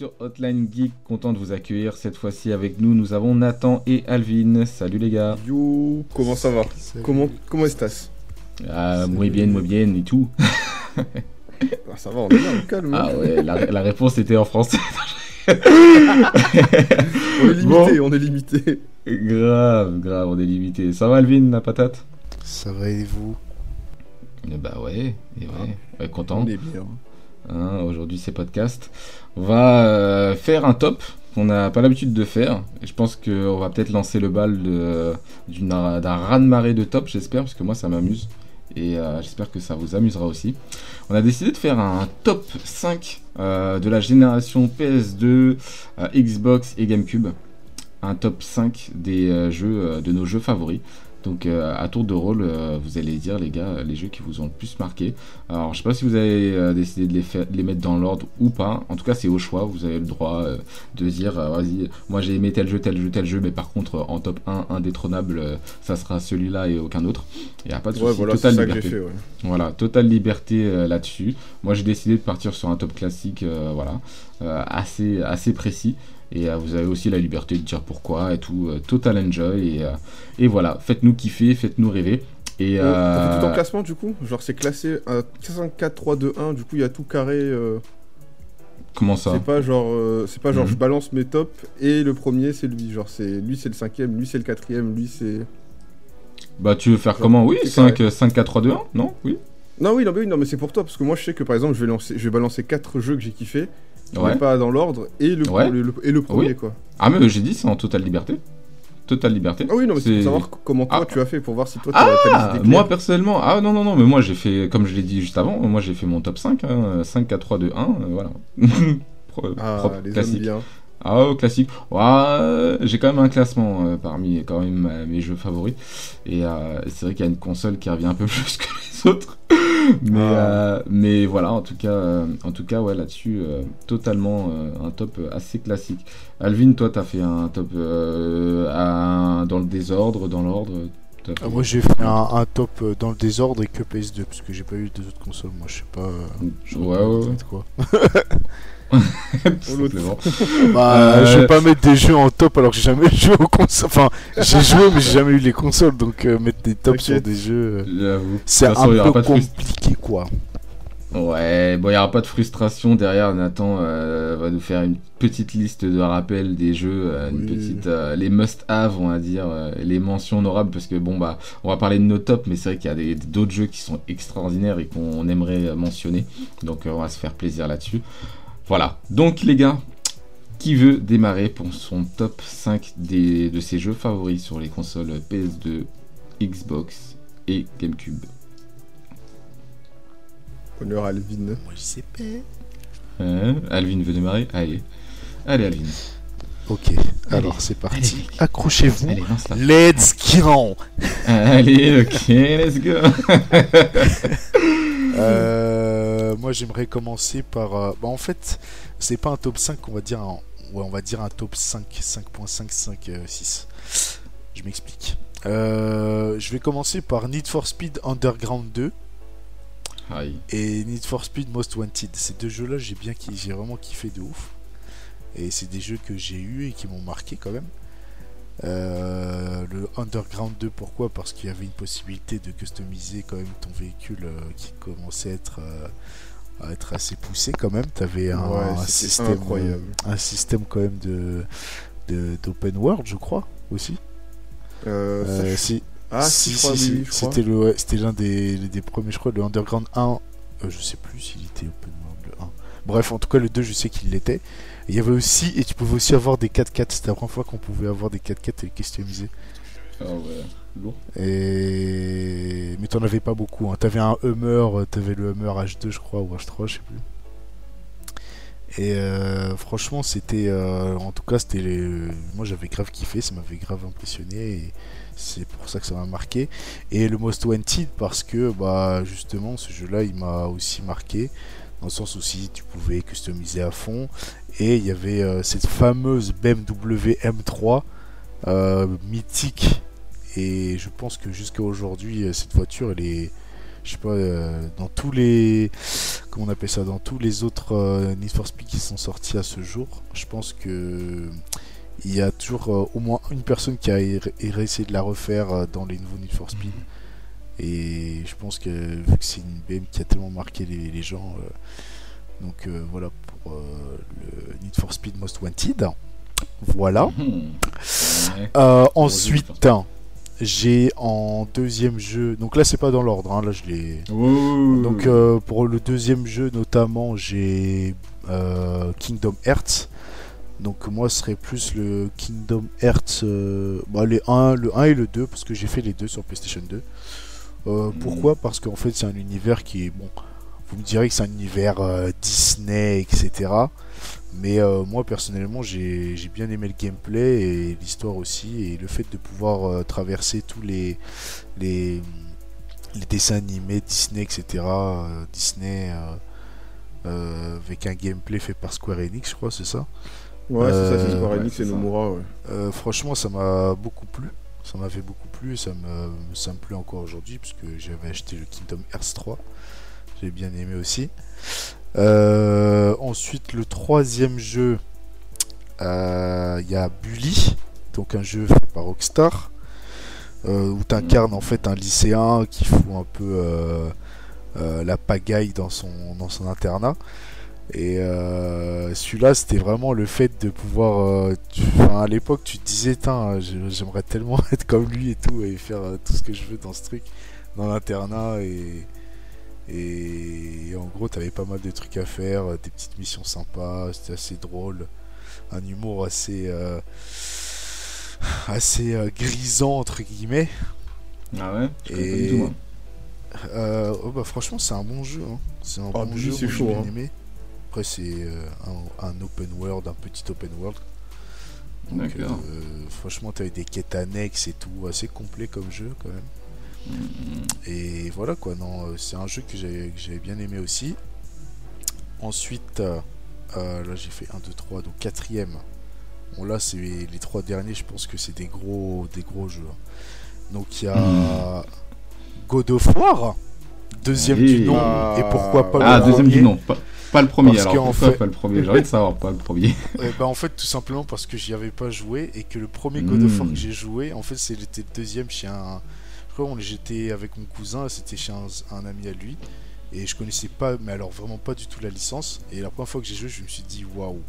sur Hotline Geek, content de vous accueillir. Cette fois-ci avec nous, nous avons Nathan et Alvin. Salut les gars. Yo, comment ça va? Comment comment estás Ah, muy bien, muy bien et tout. Ah, Ça va, on est là, on calme. hein. Ah ouais, la, la réponse était en français. on est limité, bon. on est limité. grave, grave, on est limité. Ça va Alvin, la patate? Ça va et vous? Eh Bah ouais, et ouais, ouais, content. On est bien. Hein, Aujourd'hui c'est podcast. On va euh, faire un top qu'on n'a pas l'habitude de faire. Et je pense qu'on va peut-être lancer le bal de- d'une- d'un raz-de-marée de top, j'espère, parce que moi ça m'amuse. Et euh, j'espère que ça vous amusera aussi. On a décidé de faire un top 5 euh, de la génération PS2, euh, Xbox et GameCube. Un top 5 des euh, jeux, euh, de nos jeux favoris. Donc euh, à tour de rôle, euh, vous allez dire les gars, euh, les jeux qui vous ont le plus marqué. Alors, je sais pas si vous avez euh, décidé de les, faire, de les mettre dans l'ordre ou pas. En tout cas, c'est au choix. Vous avez le droit de dire, vas-y, moi j'ai aimé tel jeu, tel jeu, tel jeu, mais par contre, en top 1, indétrônable, ça sera celui-là et aucun autre. Il n'y a pas de Ouais, souci. voilà, totale liberté. fait. Ouais. Voilà, totale liberté là-dessus. Moi, j'ai décidé de partir sur un top classique, voilà, assez, assez précis. Et euh, vous avez aussi la liberté de dire pourquoi et tout. euh, total enjoy. Et, euh, et voilà, faites-nous kiffer, faites-nous rêver. Et, fait tout en euh, classement du coup? Genre c'est classé à 5, 4, 3, 2, 1, du coup il y a tout carré. euh, comment ça? c'est pas genre, euh, c'est pas genre Mhm. je balance mes tops et le premier c'est lui. Genre c'est lui c'est le cinquième, lui c'est le quatrième, lui c'est. Bah, tu veux faire Genre, comment? Oui, c'est 5, 5, 4, 3, 2, 1 Non? Oui Non oui non mais, oui, non, mais c'est pour toi parce que moi je sais que par exemple je vais lancer, je vais balancer 4 jeux que j'ai kiffé, Ouais. mais pas dans l'ordre et le, Ouais. le- le- et le premier Oui. quoi. Ah, mais j'ai dit, c'est en totale liberté. Totale liberté. Ah oui non mais c'est pour savoir comment toi Ah. tu as fait pour voir si toi t'as Ah, décidé moi personnellement, ah non, non, non, mais moi j'ai fait, comme je l'ai dit juste avant, moi j'ai fait mon top 5, hein, 5, 4, 3, 2, 1, euh, voilà. Pro- Ah propre, les hommes classique. bien. Ah, oh, classique. Ouais, j'ai quand même un classement euh, parmi quand même euh, mes jeux favoris. Et euh, c'est vrai qu'il y a une console qui revient un peu plus que les autres. mais, Ah. euh, mais voilà, en tout cas, euh, en tout cas ouais, là-dessus, euh, totalement euh, un top assez classique. Alvin, toi, t'as fait un top euh, dans le désordre, dans l'ordre? Ah, Moi j'ai fait un, un top dans le désordre et que PS2 parce que j'ai pas eu des autres consoles. Moi je sais pas. euh, Ouais, ouais, quoi. Bah Euh, je vais pas mettre des jeux en top alors que j'ai jamais joué aux consoles. Enfin j'ai joué mais j'ai jamais eu les consoles donc euh, mettre des tops sur des jeux. euh, C'est un peu pas compliqué quoi. Ouais, bon, il n'y aura pas de frustration derrière. Nathan euh, va nous faire une petite liste de rappels des jeux, euh, une Oui. petite, euh, les must-have, on va dire, euh, les mentions honorables, parce que bon, bah, on va parler de nos tops, mais c'est vrai qu'il y a d'autres jeux qui sont extraordinaires et qu'on aimerait mentionner. Donc, euh, on va se faire plaisir là-dessus. Voilà. Donc, les gars, qui veut démarrer pour son top 5 des, de ses jeux favoris sur les consoles PS2, Xbox et GameCube? Honneur Alvin. Moi je sais pas. Hein Alvin veut démarrer? Allez. Allez, Alvin. Ok alors c'est parti. Accrochez-vous. Allez, lance la. Let's go. Allez, ok, let's go. Euh, moi j'aimerais commencer par. euh, bah, en fait, c'est pas un top 5, on va dire un, ouais, on va dire un top 5, 5.55, euh, 6. Je m'explique. Euh, je vais commencer par Need for Speed Underground 2 Aïe. et Need for Speed Most Wanted. Ces deux jeux-là, j'ai bien, j'ai vraiment kiffé de ouf. Et c'est des jeux que j'ai eu et qui m'ont marqué quand même. Euh, le Underground 2, pourquoi? Parce qu'il y avait une possibilité de customiser quand même ton véhicule euh, qui commençait à être, euh, à être assez poussé quand même. Tu avais un, Ouais, un c'était système, incroyable. un système quand même de d'open world, je crois aussi. Euh, Euh, si, Ah si, crois. c'était le, c'était l'un des, des premiers, je crois, le Underground 1. euh, je sais plus s'il était open world le 1. Bref, en tout cas, le 2, je sais qu'il l'était. Et Il y avait aussi, et tu pouvais aussi avoir des 4x4. C'était la première fois qu'on pouvait avoir des 4x4 et customiser. Ah ouais, lourd. Et... Mais t'en avais pas beaucoup. Hein. T'avais un Hummer, euh, t'avais le Hummer H2, je crois, ou H3, je sais plus. Et euh, franchement, c'était. euh, en tout cas, c'était. Moi, j'avais grave kiffé, ça m'avait grave impressionné. Et c'est pour ça que ça m'a marqué. Et le Most Wanted, parce que, bah, justement, ce jeu-là, il m'a aussi marqué. Dans le sens où si tu pouvais customiser à fond. Et il y avait cette fameuse BMW M3 euh, mythique. Et je pense que jusqu'à aujourd'hui, euh, cette voiture, elle est. Je sais pas, euh, dans tous les comment on appelle ça, dans tous les autres euh, Need for Speed qui sont sortis à ce jour, je pense que il y a toujours euh, au moins une personne qui a er- er- essayé de la refaire dans les nouveaux Need for Speed. Et je pense que vu que c'est une BM qui a tellement marqué les, les gens, donc voilà pour le Need for Speed Most Wanted. Voilà. Mhm. Ensuite, j'ai en deuxième jeu, donc là c'est pas dans l'ordre, hein, là je l'ai. Donc euh, pour le deuxième jeu notamment j'ai euh, Kingdom Hearts. Donc moi ce serait plus le Kingdom Hearts euh, bah, les 1, le 1 et le 2 parce que j'ai fait les deux sur PlayStation 2. Euh, Pourquoi? Parce qu'en fait c'est un univers qui est bon. Vous me direz que c'est un univers euh, Disney, etc. Mais euh, moi personnellement j'ai bien aimé le gameplay et l'histoire aussi et le fait de pouvoir euh, traverser tous les les les dessins animés Disney, etc. euh, Disney avec un gameplay fait par Square Enix, je crois, c'est ça? Ouais, c'est ça, c'est Square Enix et. Nomura, ouais. Euh, franchement, ça m'a beaucoup plu. Ça m'a fait beaucoup plu et ça me, ça me plaît encore aujourd'hui puisque j'avais acheté le Kingdom Hearts 3. J'ai bien aimé aussi. Euh, ensuite, le troisième jeu, euh, il y a Bully, donc un jeu fait par Rockstar, euh, où tu incarnes en fait un lycéen qui fout un peu euh, euh, la pagaille dans son, dans son internat. Et euh, celui-là, c'était vraiment le fait de pouvoir. euh, tu- à l'époque, tu te disais, j'aimerais tellement être comme lui et tout, et faire euh, tout ce que je veux dans ce truc, dans l'internat. Et, et en gros, t'avais pas mal de trucs à faire, euh, des petites missions sympas, c'était assez drôle. Un humour assez. euh, assez euh, grisant, entre guillemets. Ah ouais Je connais pas Et- du tout, moi. Euh, oh bah franchement c'est un bon jeu. hein. C'est un Ah, bon jeu, c'est chaud, bien hein. aimé. Après c'est euh, un, un open world, un petit open world. Donc, D'accord. euh, franchement t'avais des quêtes annexes et tout, assez complet comme jeu quand même. Et voilà quoi, non, euh, c'est un jeu que j'avais bien aimé aussi. Ensuite, euh, euh, là j'ai fait 1, 2, 3, donc quatrième. Bon là c'est les trois derniers, je pense que c'est des gros, des gros jeux. hein. Donc il y a Hmm. God of War, deuxième du nom, Ah. et pourquoi pas Ah, le deuxième premier du nom. Pas, pas le premier, Parce alors pourquoi fait- pas le premier? J'ai envie de savoir, pas le premier. Ben, en fait, tout simplement parce que j'y avais pas joué et que le premier God of War que j'ai joué, en fait, c'était le deuxième chez un. Je crois qu'on j'étais avec mon cousin, c'était chez un, un ami à lui. Et je connaissais pas, mais alors vraiment pas du tout la licence. Et la première fois que j'ai joué, je me suis dit, waouh,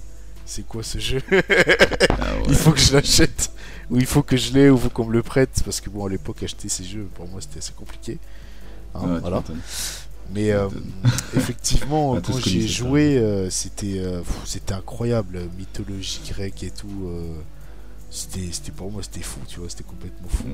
c'est quoi ce jeu? Ah ouais. Il faut que je l'achète, ou il faut que je l'ai, ou il faut qu'on me le prête. Parce que bon, à l'époque, acheter ces jeux, pour moi, c'était assez compliqué. Hein, Ah, voilà. Mais euh, effectivement, quand j'y ai joué, euh, c'était euh, c'était incroyable, mythologie grecque et tout. C'était pour moi c'était fou, tu vois, c'était complètement fou.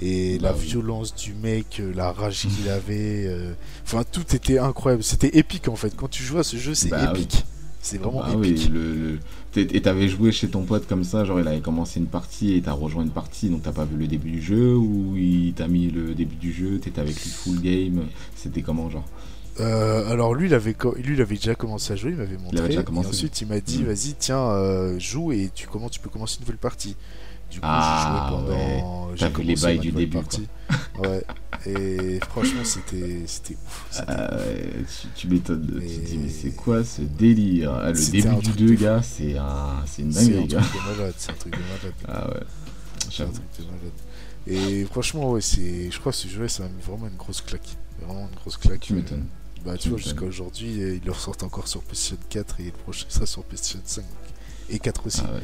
Et Bah la oui. violence du mec, euh, la rage qu'il avait, euh, enfin tout était incroyable. C'était épique en fait. Quand tu joues à ce jeu, c'est Bah oui. épique. C'est vraiment Bah oui, épique. le, le- t'es- Et t'avais joué chez ton pote comme ça, genre il avait commencé une partie et t'as rejoint une partie, donc t'as pas vu le début du jeu, ou il t'a mis le début du jeu, t'étais avec lui full game, c'était comment genre? Euh, alors lui, il avait lui, il avait déjà commencé à jouer, il m'avait montré. déjà et ensuite, il m'a dit, Mm. vas-y, tiens, euh, joue et tu comment tu peux commencer une nouvelle partie. Du coup, Ah, j'ai joué pendant. ouais. j'ai les bails du début, partie. Ouais. Et franchement, c'était, c'était ouf. Ah tu, tu m'étonnes, tu te dis Mais- mais c'est quoi ce délire? Ah, Le début un du truc 2 de fou. gars, c'est un... c'est une dinguerie truc gars. de malade. C'est un truc de malade. Ah ouais, C'est un truc de malade. Et franchement, ouais, c'est, je crois que ce jeu, ça m'a mis vraiment une grosse claque. Vraiment une grosse claque. Tu m'étonnes. Bah, Tu vois, jusqu'à aujourd'hui, euh, ils le ressortent encore sur PlayStation 4 et le prochain sera sur PlayStation 5. donc. Et 4 aussi. Ah ouais,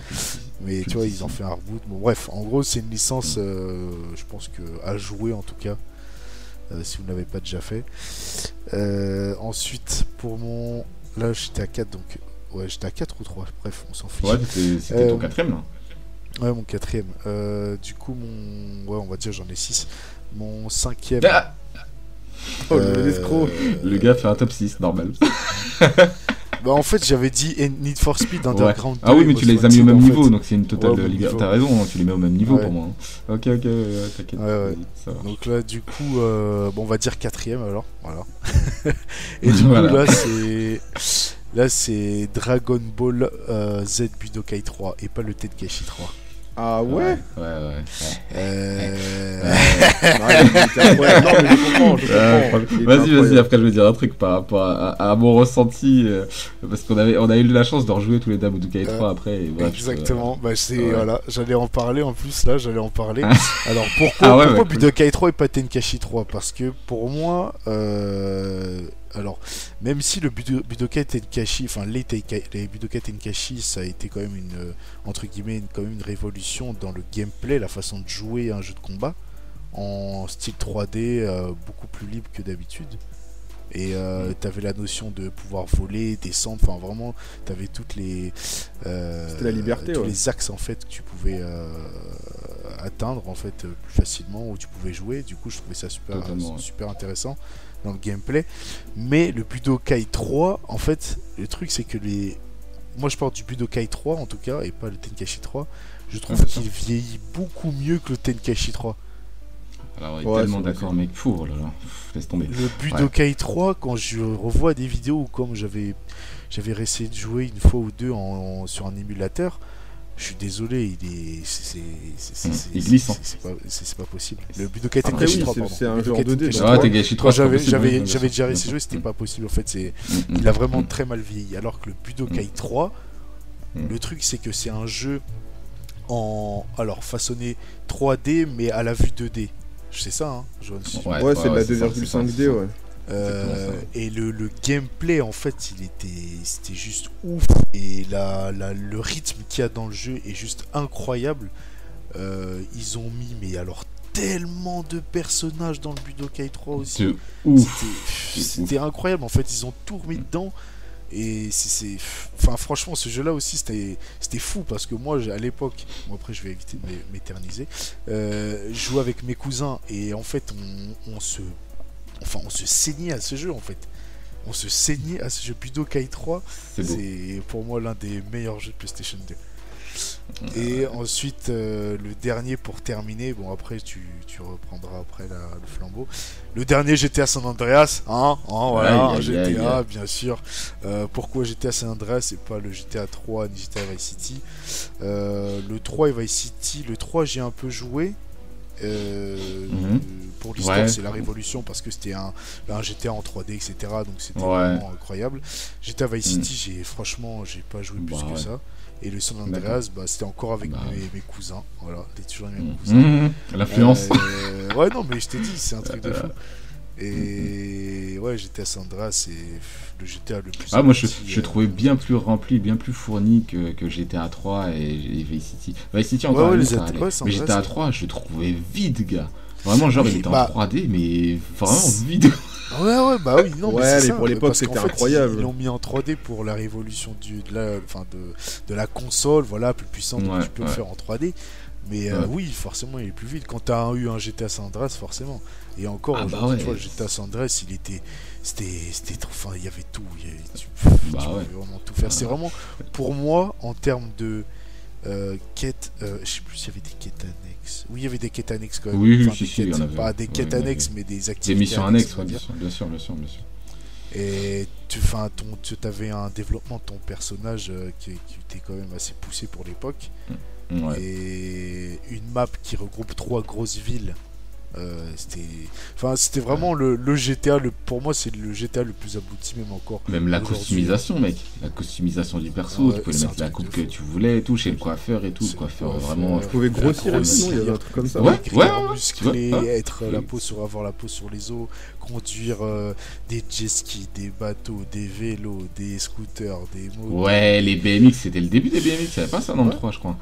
Mais tu vois, ils ont fait un reboot. Bon, bref, en gros, c'est une licence, euh, je pense que à jouer en tout cas, euh, si vous ne l'avez pas déjà fait. Euh, ensuite, pour mon. Là, j'étais à 4, donc. Ouais, j'étais à 4 ou 3, bref, on s'en fiche. Ouais, c'était ton quatrième là Ouais, mon quatrième. Du coup, mon. Ouais, on va dire, j'en ai 6. Mon cinquième. Ah Oh, euh, le l'escroc. Le gars fait un top 6, normal. Bah, en fait, j'avais dit Need for Speed Ouais. Underground 2. Ah oui, mais tu les as mis au même niveau, fait. donc c'est une totale Ouais, au même liberté. niveau. T'as raison, hein, tu les mets au même niveau Ouais. pour moi. hein. Ok, ok, t'inquiète. Donc là, du coup, euh, bon, on va dire quatrième alors. Voilà. et du Voilà. coup, là, c'est. Là, c'est Dragon Ball euh, Z Budokai 3 et pas le Tenkaichi 3. Ah ouais? Ouais, ouais, ouais. Euh... Ouais, il était incroyable. Non, mais je comprends, je comprends. Il était Vas-y, vas-y, après je vais dire un truc par rapport à, à- à mon ressenti. euh, parce qu'on avait, on a eu la chance de rejouer tous les dames Budokai 3 après. Et bref, Exactement, bah c'est voilà, j'allais en parler en plus là, j'allais en parler. Alors pourquoi, Ah pourquoi bah, cool. Budokai 3 et pas Tenkaichi 3 Parce que pour moi, euh, alors même si le Budo- Budokai Tenkaichi, enfin les, les Budokai Tenkaichi, ça a été quand même une euh, entre guillemets une- quand même une révolution dans le gameplay, la façon de jouer à un jeu de combat en style 3D, euh, beaucoup plus libre que d'habitude. Et euh, t'avais la notion de pouvoir voler, descendre, enfin vraiment, t'avais toutes les euh, la liberté, tous ouais. les axes en fait que tu pouvais atteindre en fait plus facilement où tu pouvais jouer. Du coup, je trouvais ça super intéressant dans le gameplay. Mais le Budokai 3, en fait, le truc c'est que les moi je parle du Budokai 3 en tout cas et pas le Tenkaichi 3. Je trouve Ouais, qu'il vieillit beaucoup mieux que le Tenkaichi 3. Alors, on est Ouais, tellement d'accord, mec. Fou, oh là là. Pff, Laisse tomber. Le Budokai 3, quand je revois des vidéos où comme j'avais j'avais essayé de jouer une fois ou deux en, en- sur un émulateur, je suis désolé, il est il glisse, c'est- pas, possible. Le Budokai Tenkaichi oui, 3 c'est- pardon. c'est un jeu en Budokai 2D, Tenkaichi donc. Ah, 3, Tenkaichi 3, Quand c'est pas j'avais déjà essayé jouer, c'était pas possible. En fait, c'est Mm, mm, il a vraiment très mal vieilli. Alors que le Budokai 3, Mm. le truc c'est que c'est un jeu en alors façonné 3D mais à la vue 2D. C'est ça, hein, Ouais, c'est de la c'est ça, c'est ça, 2,5D, c'est ça. ouais. Euh, et le, le gameplay en fait il était c'était juste ouf. Et la, la- le rythme qu'il y a dans le jeu est juste incroyable. Euh, ils ont mis mais alors tellement de personnages dans le Budokai 3 aussi. C'était- incroyable. En fait ils ont tout remis dedans. Et c'est enfin franchement ce jeu là aussi c'était c'était fou parce que moi à l'époque moi après je vais éviter de m'é- m'éterniser euh, je jouais avec mes cousins et en fait on, on se enfin on se saignait à ce jeu en fait. On se saignait à ce jeu. Budokai 3 C'est pour moi l'un des meilleurs jeux de PlayStation 2 et ensuite euh, le dernier pour terminer bon après tu, tu reprendras après la- le flambeau. Le dernier GTA San Andreas hein, hein voilà GTA bien sûr. Euh, pourquoi GTA San Andreas et pas le GTA 3 ni GTA Vice City? Euh, le 3 et Vice City le 3 j'ai un peu joué Euh, Mhm. pour l'histoire Ouais. c'est la révolution parce que c'était un, un GTA en 3D etc donc c'était Ouais. vraiment incroyable GTA Vice Mhm. City j'ai franchement j'ai pas joué plus Bah que ouais. ça et le San Andreas bah, c'était encore avec Bah mes, cousins voilà c'était toujours avec mes Mm. cousins. L'influence. euh, ouais, non, mais je t'ai dit, c'est un truc de fou. Et ouais, GTA San Andreas, c'est le GTA le plus. Ah, moi je, je euh, trouvais bien plus rempli, bien plus fourni que, que GTA 3 et, et Vice City. Vice City encore ouais, les allait. ouais, San Mais GTA c'est- 3, je le trouvais vide, gars. Vraiment, genre, Oui, il était bah- en 3D, mais vraiment vide. Ouais, ouais, bah oui, non, Ouais, mais, c'est mais ça, pour l'époque, c'était fait, incroyable. Ils ils l'ont mis en 3D pour la révolution du, de, la, enfin de, de la console, voilà, plus puissante, donc Ouais, tu peux ouais. le faire en 3D. Mais euh, Ouais. oui, forcément, il est plus vite. Quand t'as eu un GTA San Andreas, forcément. Et encore, Ah bah ouais. tu vois, le GTA San Andreas, il était. C'était. C'était trop. Enfin, il y avait tout. il y avait- tu, Bah tu ouais. pouvais vraiment tout faire. C'est vraiment, pour moi, en termes de euh, quêtes. euh, je sais plus s'il y avait des quêtes annexes. Oui, il y avait des quêtes annexes quand même. Oui, Enfin, si, des si, quêtes, avait. Pas des quêtes annexes, mais des Des activités. missions annexes, bien sûr, bien sûr, bien sûr. Bien sûr. Et tu, enfin, ton, tu avais un développement de ton personnage euh, qui, qui était quand même assez poussé pour l'époque. Et une map qui regroupe trois grosses villes. Euh, c'était, enfin, c'était vraiment le, le GTA. Le, pour moi, c'est le GTA le plus abouti, même encore. Même la customisation, mec. La customisation du perso, Ouais, tu pouvais mettre la coupe que tu voulais et tout, chez le coiffeur et tout. Le coiffeur, vraiment. Tu pouvais grossir la aussi, non Il y avait grossir. un truc comme ça. Ouais. Ouais, vois, ah. être la peau sur avoir la peau sur les os, conduire euh, des jet skis, des bateaux, des vélos, des scooters, des motos. Ouais, les BMX, c'était le début des BMX, il n'y avait pas ça dans le Ouais. 3, je crois.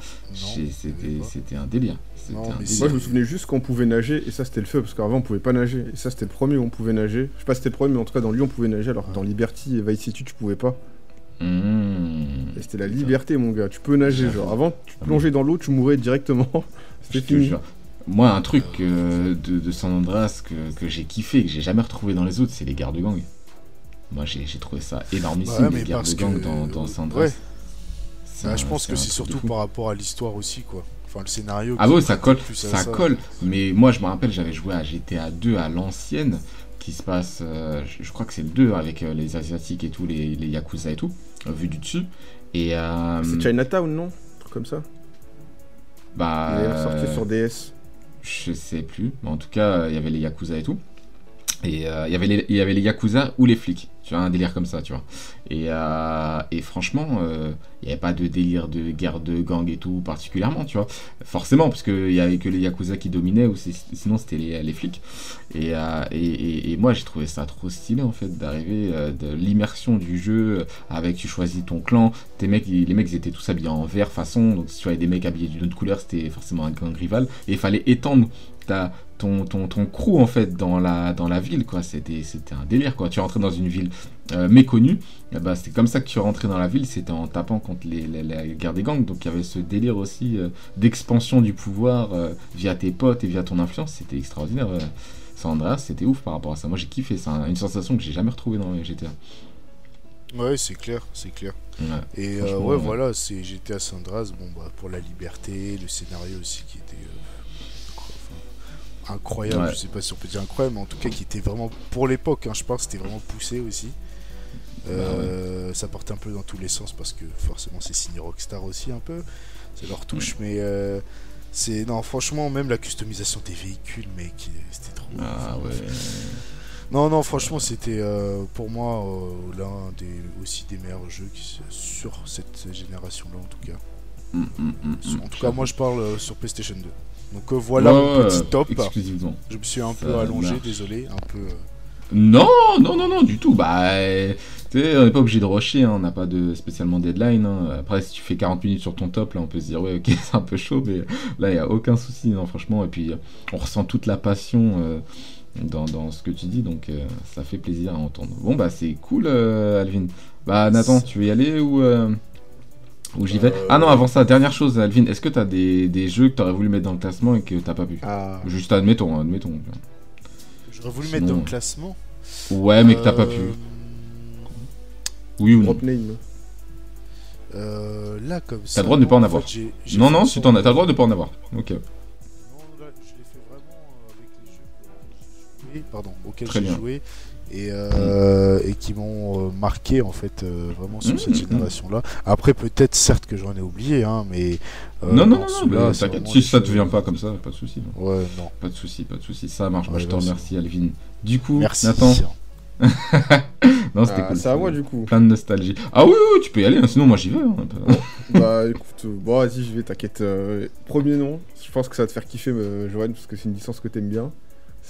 C'était un délire. Non, mais. Moi, je me souvenais juste qu'on pouvait nager, et ça, c'était le feu, parce qu'avant, on pouvait pas nager. Et ça, c'était le premier où on pouvait nager. Je sais pas si c'était le premier, mais en tout cas, dans Lyon, on pouvait nager, alors que dans Liberty et Vice City, tu pouvais pas. Mmh. Et c'était la liberté, mon gars. Tu peux nager, genre. Avant, tu Ah plongeais dans l'eau, tu mourais directement. C'était fini. Moi, un truc euh, de, de San Andreas que, que j'ai kiffé et que j'ai jamais retrouvé dans les autres, c'est les gardes-gangs. Moi, j'ai j'ai trouvé ça énormissime, Ouais, les parce de gang que- dans, dans San Andreas. ouais. Bah, un- je pense que c'est de surtout par rapport à l'histoire aussi, quoi. Enfin, le scénario. Ah ouais, ça colle, ça colle. Mais moi, je me rappelle, j'avais joué à GTA 2 à l'ancienne, qui se passe, euh, je, je crois que c'est le 2 avec euh, les Asiatiques et tout, les, les Yakuza et tout, euh, vu du dessus. Et euh, C'est Chinatown, non? Un truc comme ça. bah, Il est ressorti sur DS. je sais plus, mais en tout cas, il y avait les Yakuza et tout. Et euh, il y avait les- il y les Yakuza ou les flics, tu vois, un délire comme ça, tu vois. Et, euh, franchement, euh, il n'y avait pas de délire de guerre de gang et tout particulièrement, tu vois. Forcément, parce qu'il n'y avait que les Yakuza qui dominaient, ou sinon c'était les, les flics. Et, moi, j'ai trouvé ça trop stylé, en fait, d'arriver, de l'immersion du jeu, avec tu choisis ton clan, tes mecs, les mecs, ils étaient tous habillés en vert façon, donc si tu avais des mecs habillés d'une autre couleur, c'était forcément un gang rival. Et il fallait étendre ton, ton, ton crew, en fait, dans la, dans la ville, quoi. C'était c'était un délire, quoi. Tu rentrais dans une ville euh, méconnue, eh ben, c'était comme ça que tu rentrais dans la ville, c'était en tapant contre les, les- la guerre des gangs. Donc il y avait ce délire aussi euh, d'expansion du pouvoir euh, via tes potes et via ton influence, c'était extraordinaire. San Andreas, c'était ouf par rapport à ça. Moi j'ai kiffé, c'est un- une sensation que j'ai jamais retrouvée dans GTA. Ouais, c'est clair, c'est clair. Ouais. Et ouais, ouais. voilà, c'est GTA San Andreas, bon, bah, pour la liberté, le scénario aussi qui était incroyable, Ouais. je sais pas si on peut dire incroyable, mais en tout cas qui était vraiment, pour l'époque, hein, je pense, c'était vraiment poussé aussi. Bah Euh, Ça portait un peu dans tous les sens parce que forcément c'est signé Rockstar aussi un peu, c'est leur touche, mais euh, c'est non franchement même la customisation des véhicules, mec, c'était trop. Ah ouais. Non, non, franchement, c'était euh, pour moi euh, l'un des aussi des meilleurs jeux qui, sur cette génération-là, en tout cas. Mm, mm, mm. En tout cas, moi, je parle euh, sur PlayStation 2. Donc euh, voilà Ouais, mon petit top. Exclusivement. Je me suis un Ça peu allongé, marche. désolé, un peu. euh, Non, non, non, non, du tout. Bah, tu sais, on n'est pas obligé de rusher, hein, on n'a pas de spécialement deadline. hein. Après, si tu fais 40 minutes sur ton top, là, on peut se dire, ouais, ok, c'est un peu chaud, mais là, il n'y a aucun souci, non, franchement. Et puis, on ressent toute la passion euh, dans, dans ce que tu dis, donc euh, ça fait plaisir à entendre. Bon, bah, c'est cool, euh, Alvin. Bah, Nathan, tu veux y aller ou, euh, ou j'y vais Euh, Ah non, avant ça, dernière chose, Alvin, est-ce que tu as des, des jeux que tu aurais voulu mettre dans le classement et que t'as pas pu Ah, Juste admettons, admettons. J'aurais voulu Sinon, mettre dans le classement. Ouais, mais que t'as pas pu. Euh, Oui ou non euh, là, comme ça. le droit de ne pas en fait, avoir. Non, non, si t'en as, de- t'as le droit de pas en avoir. Ok. Non, là, je l'ai fait vraiment avec les jeux que j'ai joué, pardon, auxquels Très j'ai bien. joué et, euh, et qui m'ont euh, marqué en fait euh, vraiment sur Mmh, cette mmh. génération-là. Après, peut-être certes que j'en ai oublié, hein, mais euh, non, non, non, mais Si ça te vient pas comme ça, pas de souci. Ouais, non. Pas de souci, pas de souci. Ça marche. Je te remercie, Alvin. Du coup, Merci. Nathan. non, c'était Ah, cool. c'est à moi du coup. Plein de nostalgie. Ah oui, oui, tu peux y aller. hein, Sinon, moi, j'y vais. hein. bah écoute, euh, bon vas-y, je vais, t'inquiète. euh, premier nom, je pense que ça va te faire kiffer, euh, Johan, parce que c'est une licence que t'aimes bien.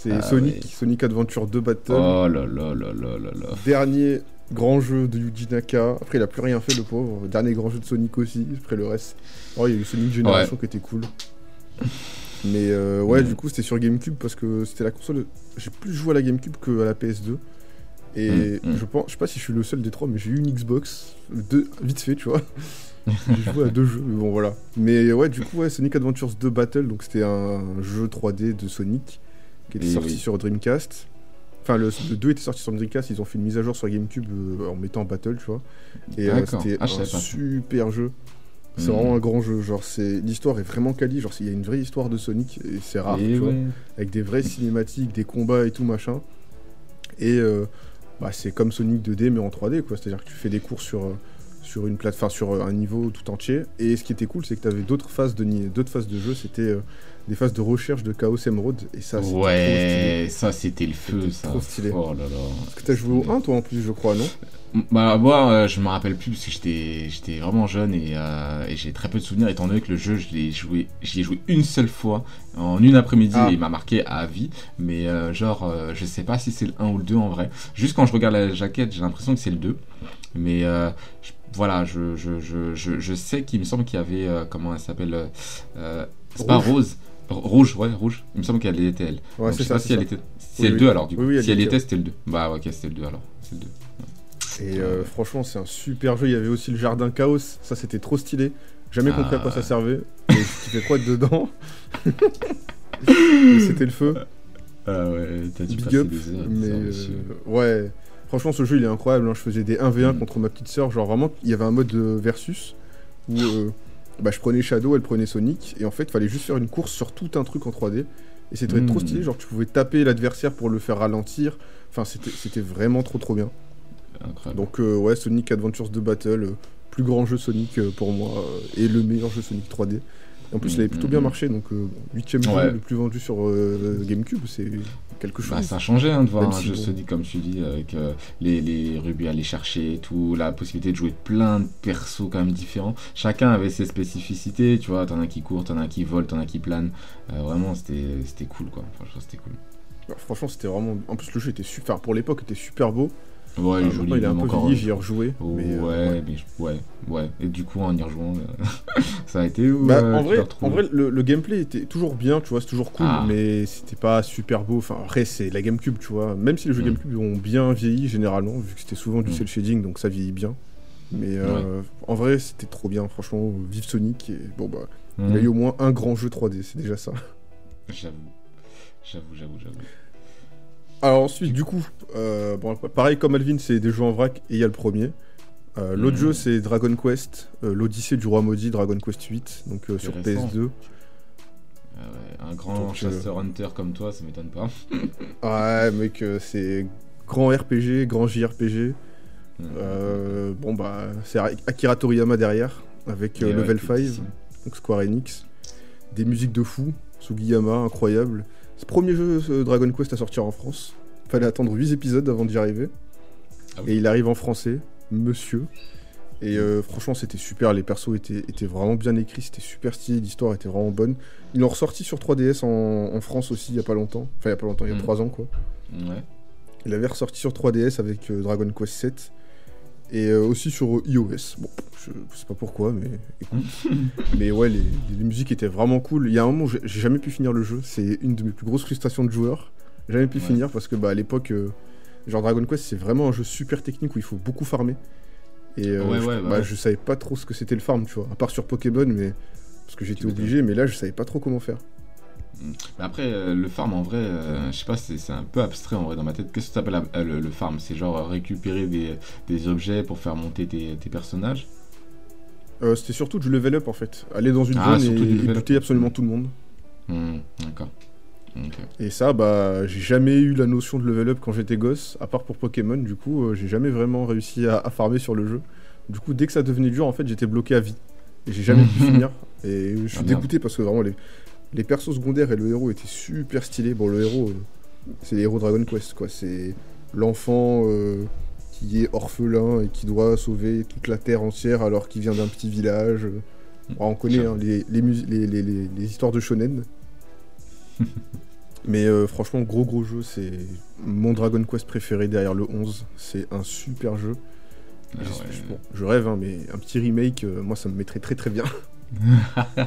C'est Ah, Sonic, oui. Sonic Adventure 2 Battle. Oh là là là là là là. Dernier grand jeu de Yuji Naka. Après, il a plus rien fait, le pauvre. Dernier grand jeu de Sonic aussi. Après le reste. Oh, il y a eu Sonic Generation qui était cool. Mais euh, ouais, Mm. du coup, c'était sur GameCube parce que c'était la console. J'ai plus joué à la GameCube que à la PS2. Et Mm, mm. je pense, je sais pas si je suis le seul des trois, mais j'ai eu une Xbox, deux, vite fait, tu vois. j'ai joué à deux jeux, mais bon voilà. Mais ouais, du coup, ouais, Sonic Adventures 2 Battle, donc c'était un jeu 3D de Sonic qui était sorti oui. sur Dreamcast. Enfin, le, le 2 était sorti sur Dreamcast, ils ont fait une mise à jour sur GameCube euh, en mettant Battle, tu vois. Et euh, c'était Ah, un super jeu. C'est Mm. vraiment un grand jeu. Genre, c'est l'histoire est vraiment quali. Genre, il y a une vraie histoire de Sonic et c'est rare, Et tu vois avec des vraies cinématiques, des combats et tout machin. Et euh, bah, c'est comme Sonic 2D mais en 3D quoi. C'est-à-dire que tu fais des courses sur sur une plateforme, sur un niveau tout entier. Et ce qui était cool, c'est que tu avais d'autres phases de d'autres phases de jeu. C'était des phases de recherche de Chaos Emerald et ça. Ouais, ça c'était le feu, ça. trop stylé. Oh là là. Parce que t'as joué au 1 toi en plus, je crois, non? Bah moi euh, je me rappelle plus parce que j'étais j'étais vraiment jeune et, euh, et j'ai très peu de souvenirs étant donné que le jeu je l'ai joué j'y ai joué une seule fois en une après-midi Ah. et il m'a marqué à vie mais euh, genre euh, je sais pas si c'est le 1 ou le 2 en vrai juste quand je regarde la jaquette j'ai l'impression que c'est le 2 mais je- voilà je, je, je, je, sais qu'il me semble qu'il y avait comment elle s'appelle c'est pas. Rose Rouge, ouais, rouge. Il me semble qu'elle était elle. Ouais, Donc, je c'est sais ça. pas c'est si elle était. Oui, elle oui. 2 alors, du coup. Oui, elle si elle était, était. c'était le 2. Bah, ouais, ok, c'était le 2 alors. C'est le 2. Et euh, franchement, c'est un super jeu. Il y avait aussi le jardin chaos. Ça, c'était trop stylé. Jamais compris à quoi Ah. ça servait. Mais tu fais quoi dedans C'était le feu. Ah ouais, t'as dû Big passer up. des heures. des Mais euh, ouais. Franchement, ce jeu, il est incroyable. hein. Je faisais des 1v1 Mm. contre ma petite sœur. Genre, vraiment, il y avait un mode euh, versus où euh, bah, je prenais Shadow, elle prenait Sonic. Et en fait, il fallait juste faire une course sur tout un truc en 3D. Et c'était Mm. trop stylé. Genre, tu pouvais taper l'adversaire pour le faire ralentir. Enfin, c'était vraiment trop trop bien. Incroyable. Donc, euh, ouais, Sonic Adventures de Battle, euh, plus grand jeu Sonic euh, pour moi. et le meilleur jeu Sonic 3D. En plus, il avait plutôt bien Mm. marché. Donc, euh, 8ème Ouais. jeu le plus vendu sur euh, GameCube. C'est quelque chose. Bah, ça a changé hein, de voir Même un si jeu bon. Sonic comme tu dis avec euh, les, les rubis à aller chercher et tout, la possibilité de jouer plein de persos quand même différents. Chacun avait ses spécificités, tu vois, t'en as qui courent, t'en as qui volent, t'en as qui planent. Euh, vraiment c'était cool quoi. Franchement c'était cool. Alors, Bah, franchement, c'était vraiment. En plus, le jeu était super. Pour l'époque, était super beau. Ouais, il est joli, il un peu vieilli, j'y ai rejoué. Oh, mais, euh, ouais, ouais. mais ouais, ouais. Et du coup, en y rejoignant, euh, ça a été où Bah, euh, en, vrai, en le, le gameplay était toujours bien, tu vois, c'est toujours cool, Ah. mais c'était pas super beau. Enfin, après, c'est la GameCube, tu vois. Même si les jeux Mm. GameCube ont bien vieilli généralement, vu que c'était souvent du Mm. cel shading, donc ça vieillit bien. Mais euh, en vrai, c'était trop bien, franchement. Vive Sonic. Et bon, bah, il a Mhm. eu au moins un grand jeu 3D, c'est déjà ça. J'avoue, j'avoue, j'avoue, j'avoue. Alors ensuite, du coup, euh, bon, pareil comme Alvin, c'est des jeux en vrac et il y a le premier. Euh, L'autre Mhm. jeu, c'est Dragon Quest, euh, l'Odyssée du Roi Maudit, Dragon Quest 8, donc euh, sur Intéressant. PS2. Ah ouais, un grand Donc, chasseur hunter comme toi, ça m'étonne pas. Ouais, mec, c'est grand RPG, grand JRPG. Bon, bah, c'est Akira Toriyama derrière, avec ouais, Level tout 5, ici. donc Square Enix. Des musiques de fou, Sugiyama, incroyable. C'est le premier jeu euh, Dragon Quest à sortir en France. Fallait attendre 8 épisodes avant d'y arriver. Ah oui. Et il arrive en français, monsieur. Et euh, franchement, c'était super. Les persos étaient, étaient vraiment bien écrits, c'était super stylé, l'histoire était vraiment bonne. Ils l'ont ressorti sur 3DS en, en France aussi il y a pas longtemps. Enfin, il y a pas longtemps, il y a Mm. 3 ans quoi. Ouais. Il avait ressorti sur 3DS avec euh, Dragon Quest 7 et euh, aussi sur iOS. Bon, je, sais pas pourquoi, mais écoute. mais ouais, les, les musiques étaient vraiment cool. Il y a un moment où j'ai jamais pu finir le jeu. C'est une de mes plus grosses frustrations de joueur. Jamais pu Ouais. finir parce que bah, à l'époque, euh, genre Dragon Quest, c'est vraiment un jeu super technique où il faut beaucoup farmer. Et euh, Ouais, je, ouais, bah bah, ouais. je savais pas trop ce que c'était le farm, tu vois. À part sur Pokémon, mais parce que j'étais obligé. Mais là, je savais pas trop comment faire. Mais après, euh, le farm en vrai, euh, je sais pas, c'est un peu abstrait en vrai dans ma tête. Qu'est-ce que tu appelles le, le farm? C'est genre euh, récupérer des, des objets pour faire monter tes, tes personnages? Euh, c'était surtout du level up en fait. Aller dans une Ah, zone et, et buter absolument tout le monde. Hmm, D'accord. Et ça, bah, j'ai jamais eu la notion de level up quand j'étais gosse, à part pour Pokémon. Du coup, euh, j'ai jamais vraiment réussi à, à farmer sur le jeu. Du coup, dès que ça devenait dur, en fait, j'étais bloqué à vie. Et j'ai jamais pu finir. Et je suis Ah, merde. dégoûté parce que vraiment, les, les persos secondaires et le héros étaient super stylés. Bon, le héros, euh, c'est les héros Dragon Quest, quoi. C'est l'enfant euh, qui est orphelin et qui doit sauver toute la terre entière alors qu'il vient d'un petit village. On connaît hein, les, histoires de shonen. Mais euh, franchement, gros gros jeu, c'est mon Dragon Quest préféré derrière le 11. C'est un super jeu. Ah J'espère- ouais. bon, je rêve, hein, mais un petit remake, euh, moi ça me mettrait très très bien.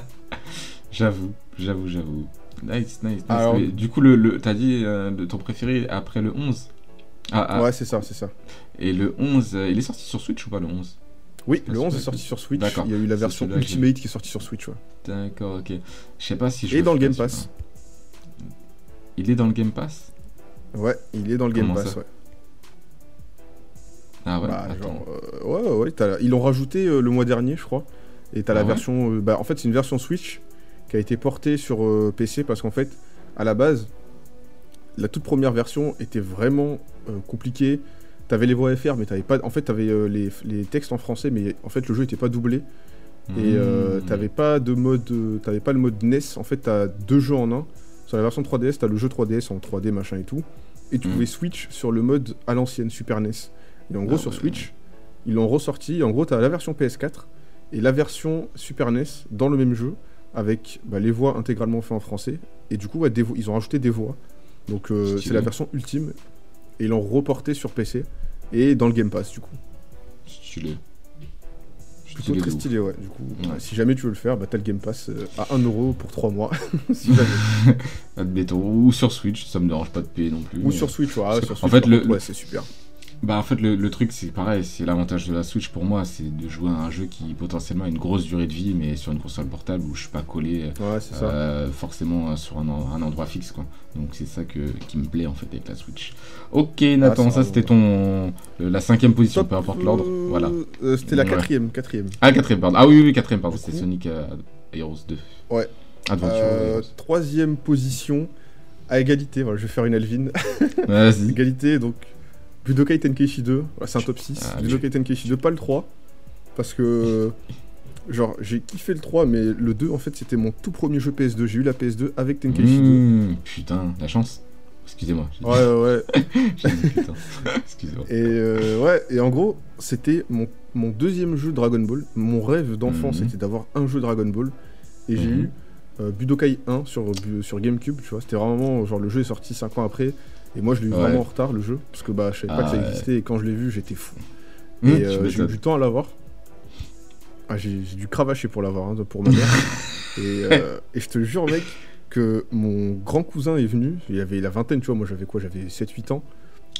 J'avoue, j'avoue, j'avoue. Nice, nice, nice. Alors- Mais du coup, le, le, t'as dit euh, ton préféré après le 11 ah, ah, Ouais, c'est ça, c'est ça. Et le 11, euh, il est sorti sur Switch ou pas le 11 Oui, le c'est 11 est sorti sur Switch. D'accord. Il y a eu la version Ultimate qui est sortie sur Switch. Ouais. D'accord, ok. Je sais pas si je Et dans le Game Pass. Il est dans le Game Pass Ouais, il est dans le Game Pass. Ouais. Ah ouais, Bah, genre, euh, ouais, ouais, ouais, ils l'ont rajouté euh, le mois dernier, je crois. Et t'as Ah la ouais version. euh, bah, en fait, c'est une version Switch qui a été portée sur euh, PC parce qu'en fait, à la base, la toute première version était vraiment euh, compliquée. T'avais les voix FR, mais t'avais pas. En fait, t'avais euh, les, les textes en français, mais en fait, le jeu était pas doublé. Et Mmh. t'avais pas de mode. T'avais pas le mode NES. En fait, t'as deux jeux en un. Sur la version 3DS, t'as le jeu 3DS en 3D, machin et tout. Et tu Mm. pouvais switch sur le mode à l'ancienne Super NES. Et en gros, Ah sur ouais. Switch, ils l'ont ressorti. En gros, t'as la version PS4 et la version Super NES dans le même jeu, avec bah, les voix intégralement faites en français. Et du coup, ouais, des vo- ils ont rajouté des voix. Donc, euh, c'est la version ultime. Et ils l'ont reporté sur PC et dans le Game Pass, du coup. Stylé. Plutôt Stylé très stylé, ouais. Du coup, Ouais. si jamais tu veux le faire, bah, t'as le Game Pass euh, à 1€ pour 3 mois. si jamais. Admettons, ou sur Switch, ça me dérange pas de payer non plus. Ou mais- sur Switch, ouais, que, sur en Switch, fait, par le- ouais, c'est super. Bah en fait le, le truc c'est pareil, c'est l'avantage de la Switch pour moi, c'est de jouer à un jeu qui potentiellement a une grosse durée de vie mais sur une console portable où je suis pas collé Ouais, euh, forcément sur un, un endroit fixe quoi. Donc c'est ça que, qui me plaît en fait avec la Switch. Ok Nathan, Ah, ça, ça c'était ton le- la cinquième position, Top, peu importe l'ordre. euh, Voilà. euh, C'était la Ouais. quatrième, quatrième. Ah quatrième pardon. Ah oui oui quatrième pardon, c'était Sonic euh, Heroes 2. Ouais. Adventure. Euh, troisième position, à égalité. Voilà, je vais faire une Alvin. Vas-y. égalité, donc Budokai Tenkaichi 2, ouais, c'est un top 6. Ah, Budokai Tenkaichi 2, pas le 3. Parce que, genre, j'ai kiffé le 3, mais le 2, en fait, c'était mon tout premier jeu PS2. J'ai eu la PS2 avec Tenkaichi 2. Mmh, putain, la chance. Excusez-moi. Ouais, ouais, dit putain. Excusez-moi. Et euh, ouais, et en gros, c'était mon, mon deuxième jeu Dragon Ball. Mon rêve d'enfant, Mhm. c'était d'avoir un jeu Dragon Ball. Et j'ai Mhm. eu euh, Budokai 1 sur, Bu- sur GameCube, tu vois. C'était vraiment, genre, le jeu est sorti 5 ans après. Et moi, je l'ai eu Ouais. vraiment en retard, le jeu. Parce que bah, je savais pas Ah que ça ouais. existait. Et quand je l'ai vu, j'étais fou. Mmh, et euh, j'ai eu du temps à l'avoir. Ah, j'ai dû cravacher pour l'avoir, hein, pour ma mère. et, euh, et je te jure, mec, que mon grand cousin est venu. Il avait la vingtaine, tu vois. Moi, j'avais quoi J'avais 7-8 ans.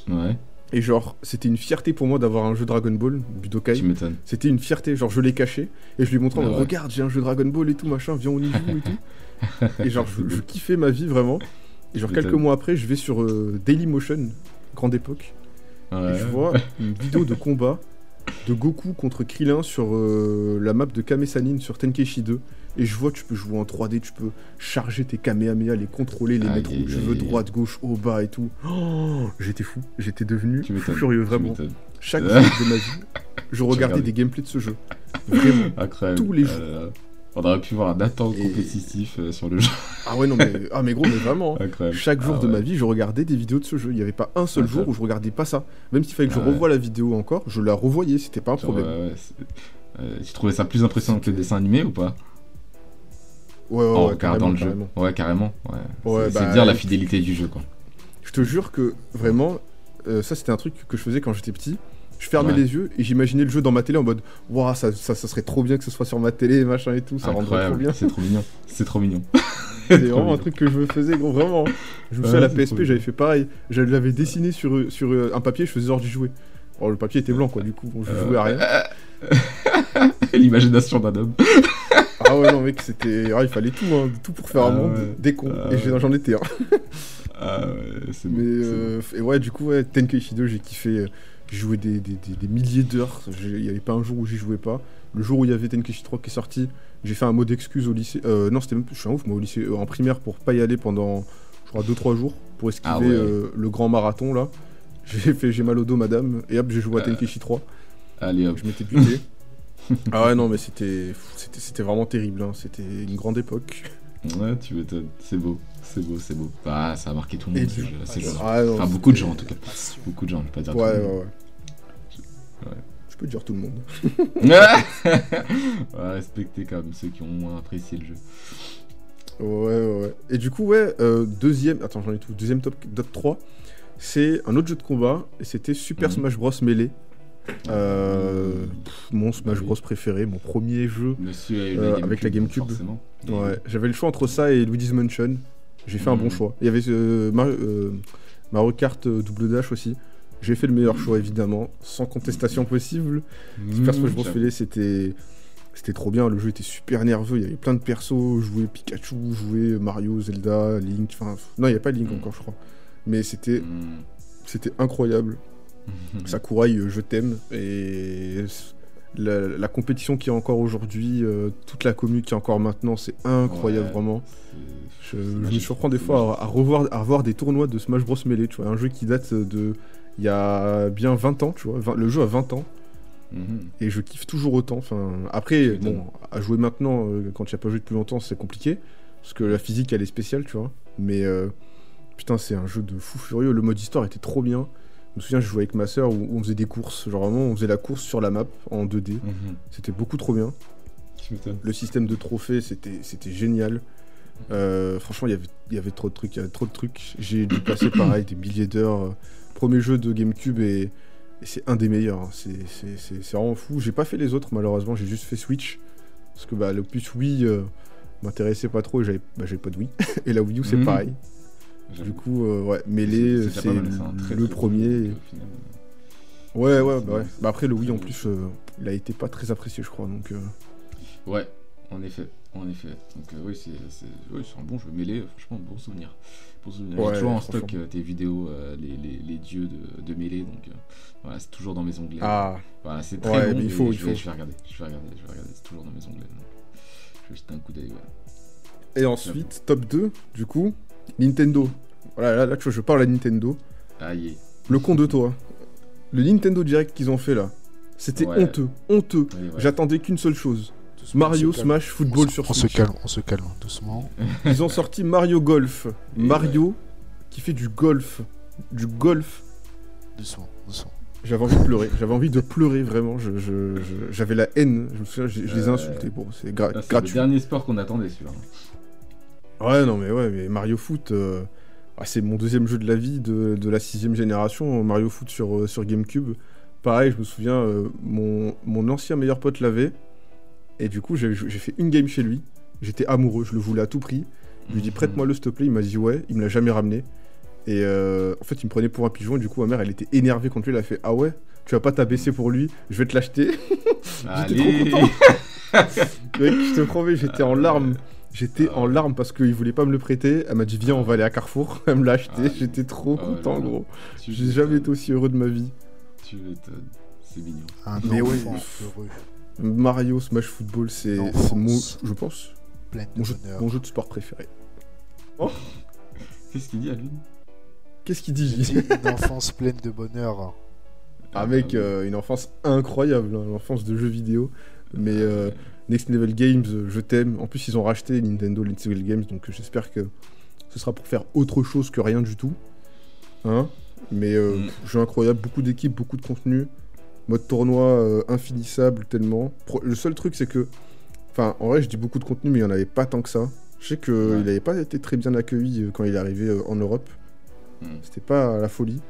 Ouais, Et genre, c'était une fierté pour moi d'avoir un jeu Dragon Ball, Budokai. tu m'étonnes. C'était une fierté, genre je l'ai caché et je lui ai montré, en Ah ouais. regarde, j'ai un jeu Dragon Ball et tout, machin, viens, on y joue et tout. et genre, je, je kiffais ma vie vraiment. Et genre, quelques mois après, je vais sur euh, Dailymotion, grande époque, Ouais. et je vois une vidéo de combat de Goku contre Krillin sur euh, la map de Kame Sanin sur Tenkaichi 2. Et je vois, tu peux jouer en 3D, tu peux charger tes Kamehameha, les contrôler, les mettre où tu veux, droite, gauche, haut, bas et tout. Oh, j'étais fou, j'étais devenu fou furieux, vraiment. Chaque jour de ma vie, je regardais des gameplays de ce jeu. Vraiment. Incroyable. Tous les Ah là. On aurait pu voir un Et- compétitif euh, sur le jeu. Ah ouais, non, mais, ah, mais gros, mais vraiment. hein. Incroyable. Chaque jour Ah de ouais. ma vie, je regardais des vidéos de ce jeu. Il n'y avait pas un seul jour Incroyable. où je regardais pas ça. Même s'il fallait que je Ah ouais. revoie la vidéo encore, je la revoyais, c'était pas un Genre, problème. euh, tu trouvais ça plus impressionnant que le dessin animé ou pas? Ouais, ouais, En ouais, regardant carrément, le jeu. carrément. Ouais, carrément. Ouais. C'est bah, dire la fidélité du jeu, quoi. Je te jure que vraiment, euh, ça c'était un truc que je faisais quand j'étais petit. Je fermais Ouais. les yeux et j'imaginais le jeu dans ma télé en mode Waouh, ça, ça, ça serait trop bien que ce soit sur ma télé, machin et tout, ça rendrait trop bien. C'est trop mignon. C'est trop mignon. C'est vraiment un truc que je me faisais, gros, vraiment. Je me souviens, à la PSP, j'avais fait pareil. Je l'avais dessiné sur, euh, sur euh, un papier, je faisais genre d'y jouer. Le papier était blanc, quoi, du coup, bon, je Euh, jouais à rien. L'imagination d'un homme. Ah ouais, non, mec, c'était. Ah, il fallait tout, hein, tout pour faire un Ah monde, ouais. des cons. Ah et ouais. j'en étais un. Ah ouais, c'est bon. Mais bon. euh, et ouais, du coup, ouais, Tenkaichi 2, j'ai kiffé. J'ai joué des, des, des- des milliers d'heures. Il n'y avait pas un jour où j'y jouais pas. Le jour où il y avait Tenkaichi 3 qui est sorti, j'ai fait un mot d'excuse au lycée. Euh, non, c'était même. Je suis un ouf, moi, au lycée, euh, en primaire, pour pas y aller pendant, je crois, 2-3 jours, pour esquiver Ah ouais. euh, le grand marathon, là. J'ai fait J'ai mal au dos, madame. Et hop, j'ai joué à Euh. Tenkaichi 3. Allez hop. Je m'étais buté. ah ouais, non, mais c'était c'était- vraiment terrible. hein. C'était une grande époque. Ouais, tu m'étonnes. C'est beau. C'est beau, c'est beau. Ah, ça a marqué tout le monde, ce jeu. Ah, non, Enfin, beaucoup de gens en tout cas. Beaucoup de gens, je vais pas dire Ouais, tout ouais, le monde. ouais. Ouais. Je peux dire tout le monde. ouais, respecter quand même ceux qui ont moins apprécié le jeu. Ouais, ouais, ouais. Et du coup, ouais, euh, deuxième. Attends, j'en ai tout. Deuxième top, top 3. C'est un autre jeu de combat. Et c'était Super Mhm. Smash Bros. Melee. Euh, pff, mon Smash oui. Bros. préféré, mon premier jeu. Monsieur Euh, avec la GameCube. Ouais, j'avais le choix entre ça et Luigi's Mansion. J'ai fait un bon Mhm. choix. Il y avait euh, Mario, euh, Mario Kart euh, Double Dash aussi. J'ai fait le meilleur choix, évidemment, sans contestation possible. Super Mmh, Smash Bros. j'avoue. Melee, c'était. C'était trop bien, le jeu était super nerveux, il y avait plein de persos, jouer Pikachu, jouer Mario, Zelda, Link, enfin... Non, il n'y a pas Link Mm. encore, je crois. Mais c'était Mmh. c'était incroyable. Sakurai, euh, je t'aime. Et la, la compétition qu'il y a encore aujourd'hui, euh, toute la commune qu'il y a encore maintenant, c'est incroyable, Ouais, vraiment. Je, me surprends des fois à, à revoir, à revoir des tournois de Smash Bros Melee, tu vois, un jeu qui date de il y a bien 20 ans, tu vois, 20 le jeu a 20 ans, Mhm. et je kiffe toujours autant. Enfin, après, bon, à jouer maintenant, euh, quand tu as pas joué depuis longtemps, c'est compliqué, parce que la physique, elle est spéciale, tu vois. Mais euh, putain, c'est un jeu de fou furieux. Le mode histoire était trop bien. Je me souviens, je jouais avec ma soeur où, où on faisait des courses, genre vraiment, on faisait la course sur la map en 2D. Mhm. C'était beaucoup trop bien. Le système de trophées, c'était génial. Euh, franchement, il y avait- il y avait trop de trucs. Il y avait trop de trucs. J'ai dû passer pareil des milliers d'heures. Premier jeu de GameCube et, et c'est un des meilleurs. hein. C'est- vraiment fou. J'ai pas fait les autres, malheureusement. J'ai juste fait Switch. Parce que bah, le plus Wii euh, m'intéressait pas trop et j'avais bah, pas de Wii. et la Wii U, c'est Mhm. pareil. Du coup, euh, ouais, Melee, déjà c'est le premier. Ouais, ouais, bah ouais. Bah après, le Wii en plus, euh, il a été pas très apprécié, je crois. Donc, euh, Ouais, en effet. En effet. Donc, euh, oui, c'est oui, un bon jeu mêlé, franchement, bon souvenir. Souvenir. Ouais, J'ai toujours en stock euh, tes vidéos, euh, les, les, les dieux de, de mêlée, donc euh, voilà, c'est toujours dans mes onglets. Ah, Voilà, c'est très Ouais, bon, mais il faut, il je, vais, faut. je vais regarder, je vais regarder, je vais regarder, c'est toujours dans mes onglets. donc Je vais jeter un coup d'œil, ouais. et ensuite, top 2, du coup, Nintendo. Voilà, là, là, tu vois, je parle à Nintendo. Aïe. Le con de toi. Le Nintendo Direct qu'ils ont fait là, c'était honteux, honteux. J'attendais qu'une seule chose. Mario on se calme. Smash Football on se, sur on se calme, on se calme doucement. Ils ont sorti Mario Golf. Et Mario qui fait du golf. Du golf. Doucement, doucement. J'avais envie de pleurer. J'avais envie de pleurer vraiment. Je- je- je- J'avais la haine. Je me souviens, je, je les ai Euh, insultés. Bon, c'est gra- Là, c'est le gratuit. dernier sport qu'on attendait, celui-là. Ouais, non, mais ouais, mais Mario Foot, euh, ah, c'est mon deuxième jeu de la vie de, de la sixième génération, Mario Foot sur, euh, sur GameCube. Pareil, je me souviens, euh, mon, mon ancien meilleur pote l'avait, et du coup, j'ai fait une game chez lui. J'étais amoureux, je le voulais à tout prix. Je lui ai dit, Mhm. prête-moi-le, s'il te plaît. Il m'a dit, ouais, il me l'a jamais ramené. Et euh, en fait, il me prenait pour un pigeon, et du coup, ma mère, elle était énervée contre lui. Elle a fait, ah ouais, tu vas pas t'abaisser pour lui, je vais te l'acheter. J'étais trop content. Mec, je te promets, j'étais en larmes. J'étais Ah en ouais. larmes parce qu'il voulait pas me le prêter. Elle m'a dit viens on va aller à Carrefour. Elle me l'a acheté. Ah, J'étais trop oh content gros. J'ai jamais été aussi heureux de ma vie. Tu m'étonnes. C'est mignon. Un Mais enfant oui. heureux, Mario Smash Football c'est mon, je pense, plein de mon jeu, bonheur. mon jeu de sport préféré. Qu'est-ce qu'il dit à lui Qu'est-ce qu'il dit J'ai une enfance pleine de bonheur. Avec oui. euh, une enfance incroyable, hein, l'enfance de jeux vidéo. Mais euh, Next Level Games, euh, je t'aime. En plus ils ont racheté Nintendo Next Level Games, donc j'espère que ce sera pour faire autre chose que rien du tout. Hein? Mais euh, Mm. jeu incroyable, beaucoup d'équipes, beaucoup de contenu. Mode tournoi euh, infinissable tellement. Pro- le seul truc c'est que... Enfin en vrai je dis beaucoup de contenu mais il n'y en avait pas tant que ça. Je sais qu'il Ouais. n'avait pas été très bien accueilli euh, quand il est arrivé euh, en Europe. Mm. C'était pas la folie.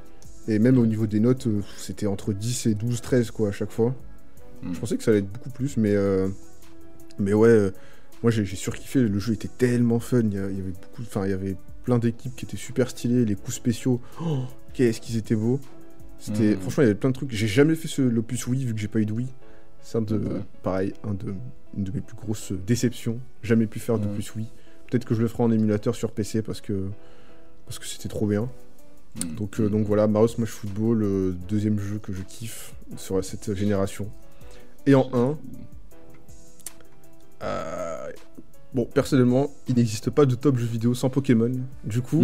Et même au niveau des notes, c'était entre 10 et 12, 13 quoi à chaque fois. Mm. Je pensais que ça allait être beaucoup plus, mais, euh, mais ouais, euh, moi j'ai surkiffé. Le jeu était tellement fun. Il y, a- il y avait beaucoup, enfin, il y avait plein d'équipes qui étaient super stylées. Les coups spéciaux, oh, qu'est-ce qu'ils étaient beaux. C'était, Mhm. franchement, il y avait plein de trucs. J'ai jamais fait ce l'opus Wii vu que j'ai pas eu de Wii. C'est un de, Ouais. pareil, un de, une de mes plus grosses déceptions. Jamais pu faire Ouais. d'opus Wii. Peut-être que je le ferai en émulateur sur PC parce que parce que c'était trop bien. Mm. Donc, euh, donc voilà, Mario Smash Football, euh, deuxième jeu que je kiffe sur cette génération. Et en 1, bon, personnellement, il n'existe pas de top jeu vidéo sans Pokémon. Du coup,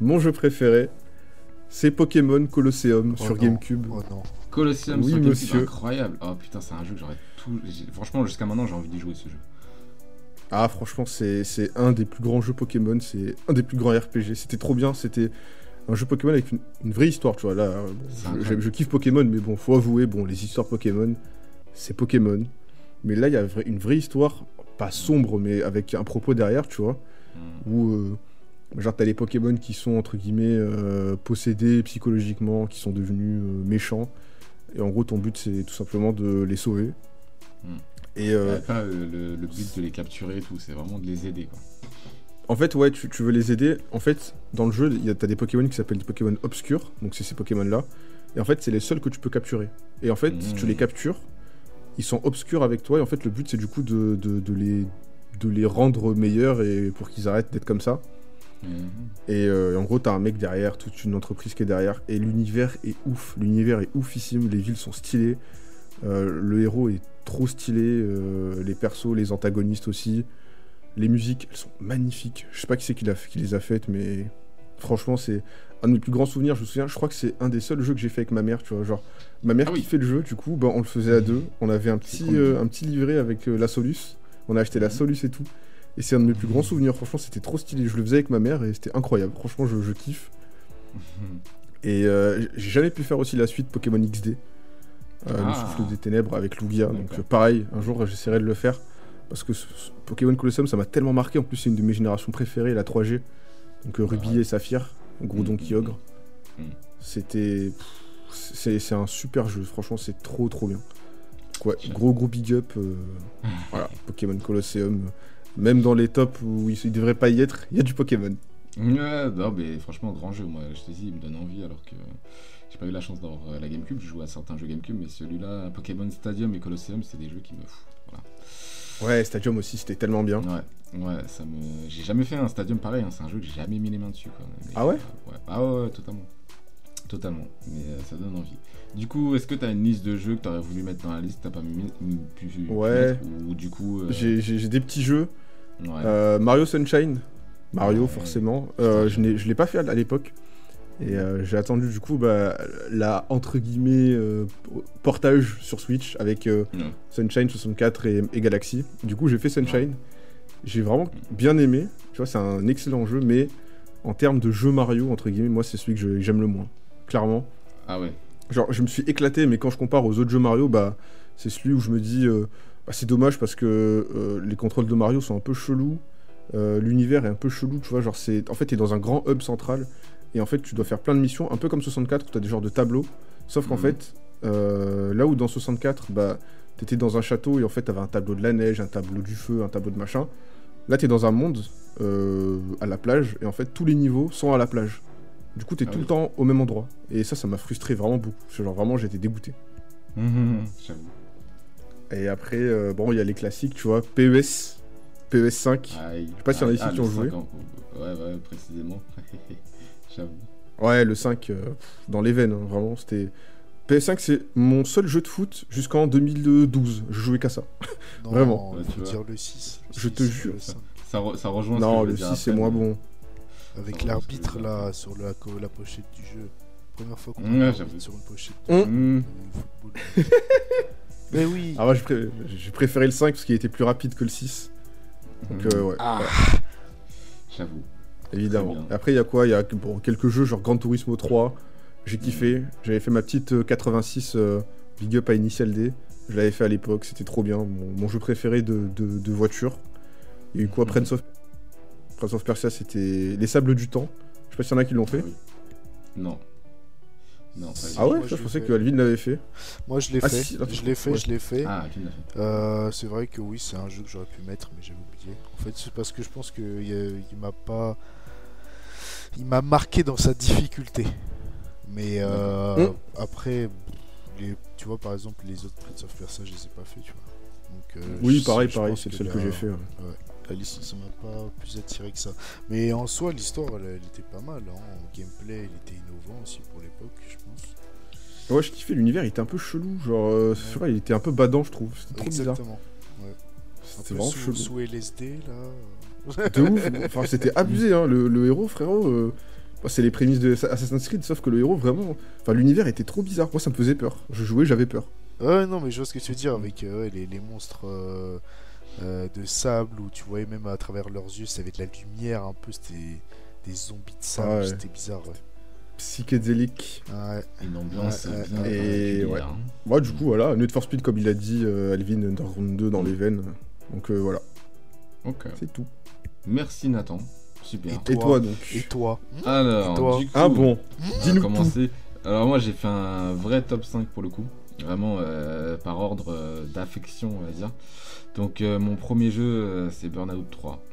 mon jeu préféré, c'est Pokémon Colosseum Oh sur non. GameCube. Oh non. Colosseum Oui, sur GameCube, monsieur. incroyable. Oh putain, c'est un jeu que j'aurais tout. j'ai- Franchement, jusqu'à maintenant, j'ai envie d'y jouer ce jeu. Ah, franchement, c'est c'est un des plus grands jeux Pokémon, c'est un des plus grands RPG. C'était trop bien, c'était un jeu Pokémon avec une, une vraie histoire, tu vois. Là, bon, C'est je, kiffe Pokémon, mais bon, faut avouer, bon, les histoires Pokémon, c'est Pokémon. Mais là, il y a une vraie histoire, pas sombre, mais avec un propos derrière, tu vois. Mm. Où, euh, genre, t'as les Pokémon qui sont, entre guillemets, euh, possédés psychologiquement, qui sont devenus euh, méchants. Et en gros, ton but, c'est tout simplement de les sauver. Mm. Et euh, pas euh, le, le but de les capturer et tout, c'est vraiment de les aider quoi. En fait, ouais, tu, tu veux les aider. En fait, dans le jeu, il y a- t'as des Pokémon qui s'appellent des Pokémon obscurs, donc c'est ces Pokémon-là. Et en fait, c'est les seuls que tu peux capturer. Et en fait, si tu Mhm. les captures, ils sont obscurs avec toi. Et en fait, le but, c'est du coup de, de- de les, de les rendre meilleurs et pour qu'ils arrêtent d'être comme ça. Et, euh, et en gros, t'as un mec derrière, toute une entreprise qui est derrière. Et l'univers est ouf. L'univers est oufissime. Les villes sont stylées. Euh, le héros est trop stylé. euh, les persos, les antagonistes aussi. Les musiques, elles sont magnifiques. Je sais pas qui c'est qui, les a faites, mais franchement, c'est un de mes plus grands souvenirs. Je me souviens, je crois que c'est un des seuls jeux que j'ai fait avec ma mère. Tu vois, genre, ma mère Ah oui. qui fait le jeu, du coup, bah, on le faisait à deux. On avait un petit, un petit livret avec la Solus. On a acheté la Mhm. Solus et tout. Et c'est un de mes plus grands souvenirs. Franchement, c'était trop stylé. Je le faisais avec ma mère et c'était incroyable. Franchement, je, je kiffe. Et euh, j'ai jamais pu faire aussi la suite Pokémon XD. euh, Le Ah. souffle des ténèbres avec Lugia. Donc pareil, un jour j'essaierai de le faire. Parce que ce- ce Pokémon Colosseum, ça m'a tellement marqué. En plus, c'est une de mes générations préférées, la 3G. Donc euh, Ruby et Saphir, gros Mhm, Donkey mhm, Ogre. mhm. C'était. C'est un super jeu. Franchement, c'est trop trop bien. Ouais, gros gros big up. euh, voilà, Pokémon Colosseum. Même dans les tops où il, il devrait pas y être, il y a du Pokémon. Ouais, non, mais franchement, grand jeu. Moi, je te dis, il me donne envie alors que j'ai pas eu la chance d'avoir euh, la GameCube. Je joue à certains jeux GameCube, mais celui-là, Pokémon Stadium et Colosseum, c'est des jeux qui me foutent. Voilà. Ouais, Stadium aussi, c'était tellement bien. Ouais, ouais, ça me. J'ai jamais fait un Stadium pareil. hein, C'est un jeu que j'ai jamais mis les mains dessus. Quoi. Mais, Ah ouais? euh, ouais. Ah ouais, ouais, totalement. Totalement. Mais euh, ça donne envie. Du coup, est-ce que t'as une liste de jeux que t'aurais voulu mettre dans la liste, t'as pas mis, pu, pu Ouais. mettre, ou du coup. euh, j'ai des petits jeux. Ouais. Euh, Mario Sunshine. Mario, Ouais. forcément. Euh, je je l'ai pas fait à, l'époque. Et euh, j'ai attendu, du coup, bah, la entre guillemets euh, portage sur Switch avec euh. Sunshine 64 et, et Galaxy. Du coup, j'ai fait Sunshine. J'ai vraiment bien aimé. Tu vois, c'est un excellent jeu, mais en termes de jeu Mario, entre guillemets, moi, c'est celui que j'aime le moins. Clairement. Ah ouais. Genre, je me suis éclaté, mais quand je compare aux autres jeux Mario, bah, c'est celui où je me dis, bah, c'est dommage parce que euh, les contrôles de Mario sont un peu chelous. euh, L'univers est un peu chelou, tu vois. Genre, c'est, en fait, t'es dans un grand hub central et en fait, tu dois faire plein de missions, un peu comme 64 où t'as des genres de tableaux. Sauf qu'en Mhm. fait, euh, là où dans 64, bah, t'étais dans un château et en fait, t'avais un tableau de la neige, un tableau du feu, un tableau de machin. Là, t'es dans un monde euh, à la plage et en fait, tous les niveaux sont à la plage. Du coup, t'es Ah tout oui. le temps au même endroit. Et ça, ça m'a frustré vraiment beaucoup. Genre, vraiment, j'étais dégoûté. Mhm, J'avoue. Et après, euh, bon, il y a les classiques, tu vois, E PES, PES 5. Aïe. sais pas s'il y en a ici qui ont joué. 5 en- Ouais, ouais, précisément. J'avoue. Ouais, le 5, euh, dans les veines, hein, vraiment, c'était... PS5, c'est mon seul jeu de foot jusqu'en 2012. Je jouais qu'à ça. Non, Vraiment. tu dire le 6. le Je te 6, jure. 5. Ça, re- ça rejoint ce que non, je le veux dire 6, c'est moins bon. Avec Ça l'arbitre ça là sur la, pochette du jeu. Première fois qu'on j'avoue. sur une pochette Hum. Mhm. de football. Mais oui. Ah ouais, j'ai pré- j'ai préféré le 5 parce qu'il était plus rapide que le 6. Donc, euh, ouais, Ah. ouais, J'avoue. évidemment. Après, il y a quoi? Il y a bon, quelques jeux, genre Gran Turismo 3. J'ai kiffé. J'avais fait ma petite euh, 86 euh, Big Up à Initial D. Je l'avais fait à l'époque, c'était trop bien. Mon, mon jeu préféré de, de, de voiture. Il y a eu quoi? Mhm. Prince of... Prince of Persia, c'était Les Sables du Temps. Je sais pas s'il y en a qui l'ont fait. Ah oui. Non. Non, pas Si, Ah ouais moi, je je l'ai pensais fait. que Alvin l'avait fait. Moi je l'ai Ah, fait. si, attends, je l'ai fait, ouais. je l'ai fait. Ah, tu l'as fait. Euh, c'est vrai que oui, c'est un jeu que j'aurais pu mettre, mais j'avais oublié. En fait, c'est parce que je pense qu'il il m'a pas. Il m'a marqué dans sa difficulté. Mais euh, Hum. après, les, tu vois, par exemple, les autres Prince of Persia, je les ai pas fait, tu vois. Donc, euh, Oui, je- pareil, je pareil, c'est le seul que la- j'ai fait. ouais. La ça m'a pas plus attiré que ça. Mais en soi, l'histoire, elle, elle était pas mal. Hein. En gameplay, il était innovant aussi pour l'époque, je pense. Ouais, je kiffais l'univers, il était un peu chelou. Genre, euh, je sais pas, il était un peu badant, je trouve. C'était trop bizarre. Exactement. Un C'était peu vraiment sous, chelou. sous LSD, là. De ouf. Enfin, c'était abusé, hein. Le, le héros, frérot. euh, c'est les prémices de Assassin's Creed, sauf que le héros, vraiment. Enfin, l'univers était trop bizarre. Moi, ça me faisait peur. Je jouais, j'avais peur. Ouais, non, mais je vois ce que tu veux dire avec euh, ouais, les, les monstres euh, euh, de sable où tu voyais même à travers leurs yeux, ça avait de la lumière un peu, c'était des zombies de sable, Ah ouais. c'était bizarre. Ouais. Psychédélique. Ouais. Une ambiance Ouais, ouais, bien ouais. Et ouais. hein. Moi, du coup, voilà. Need for Speed, comme il a dit, euh, Alvin, Underground 2 dans les veines. Donc, euh, voilà. Ok. C'est tout. Merci Nathan. Super. Et Toi toi, donc Et toi Alors, Et toi du coup, Ah bon on va Dis-nous. Alors moi j'ai fait un vrai top 5 pour le coup. Vraiment euh, par ordre euh, d'affection on va dire. Donc euh, mon premier jeu c'est Burnout 3.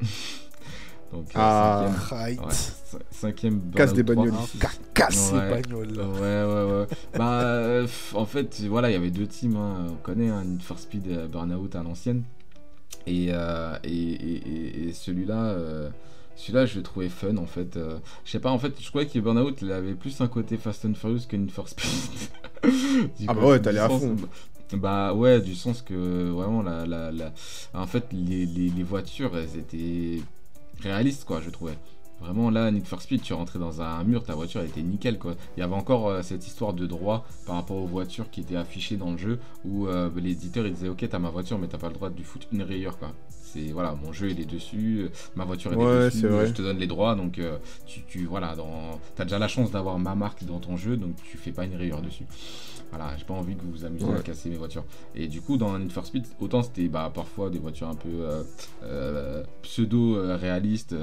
Donc euh, Ah. cinquième, Right. ouais, cin- cinquième Burnout Casse des 3. bagnoles. Hein, casse Ouais. les bagnoles là. Ouais, ouais, ouais. bah, euh, en fait, voilà, il y avait deux teams. hein. On connaît un Need for Speed et Burnout à l'ancienne. Et, et, et, celui-là, celui-là, je le trouvais fun en fait. Euh, je sais pas, en fait, je croyais que Burnout il avait plus un côté Fast and Furious que Need for Speed. Ah bah ouais, t'allais à fond. Bah ouais, du sens que vraiment, la, la, la... en fait, les, les, les voitures, elles étaient réalistes, quoi, je trouvais. Vraiment, là, Need for Speed, tu rentrais dans un mur, ta voiture elle était nickel, quoi. Il y avait encore euh, cette histoire de droit par rapport aux voitures qui étaient affichées dans le jeu, où euh, l'éditeur il disait, ok, t'as ma voiture, mais t'as pas le droit de lui foutre une rayure, quoi. C'est voilà, mon jeu il est dessus, ma voiture elle Ouais, est dessus, je te donne les droits, donc euh, tu, tu voilà, dans... t'as déjà la chance d'avoir ma marque dans ton jeu, donc tu fais pas une rayure dessus. Voilà, j'ai pas envie que vous vous amusiez à casser mes voitures. Et du coup, dans Need for Speed, autant c'était bah, parfois des voitures un peu euh, euh, pseudo-réalistes,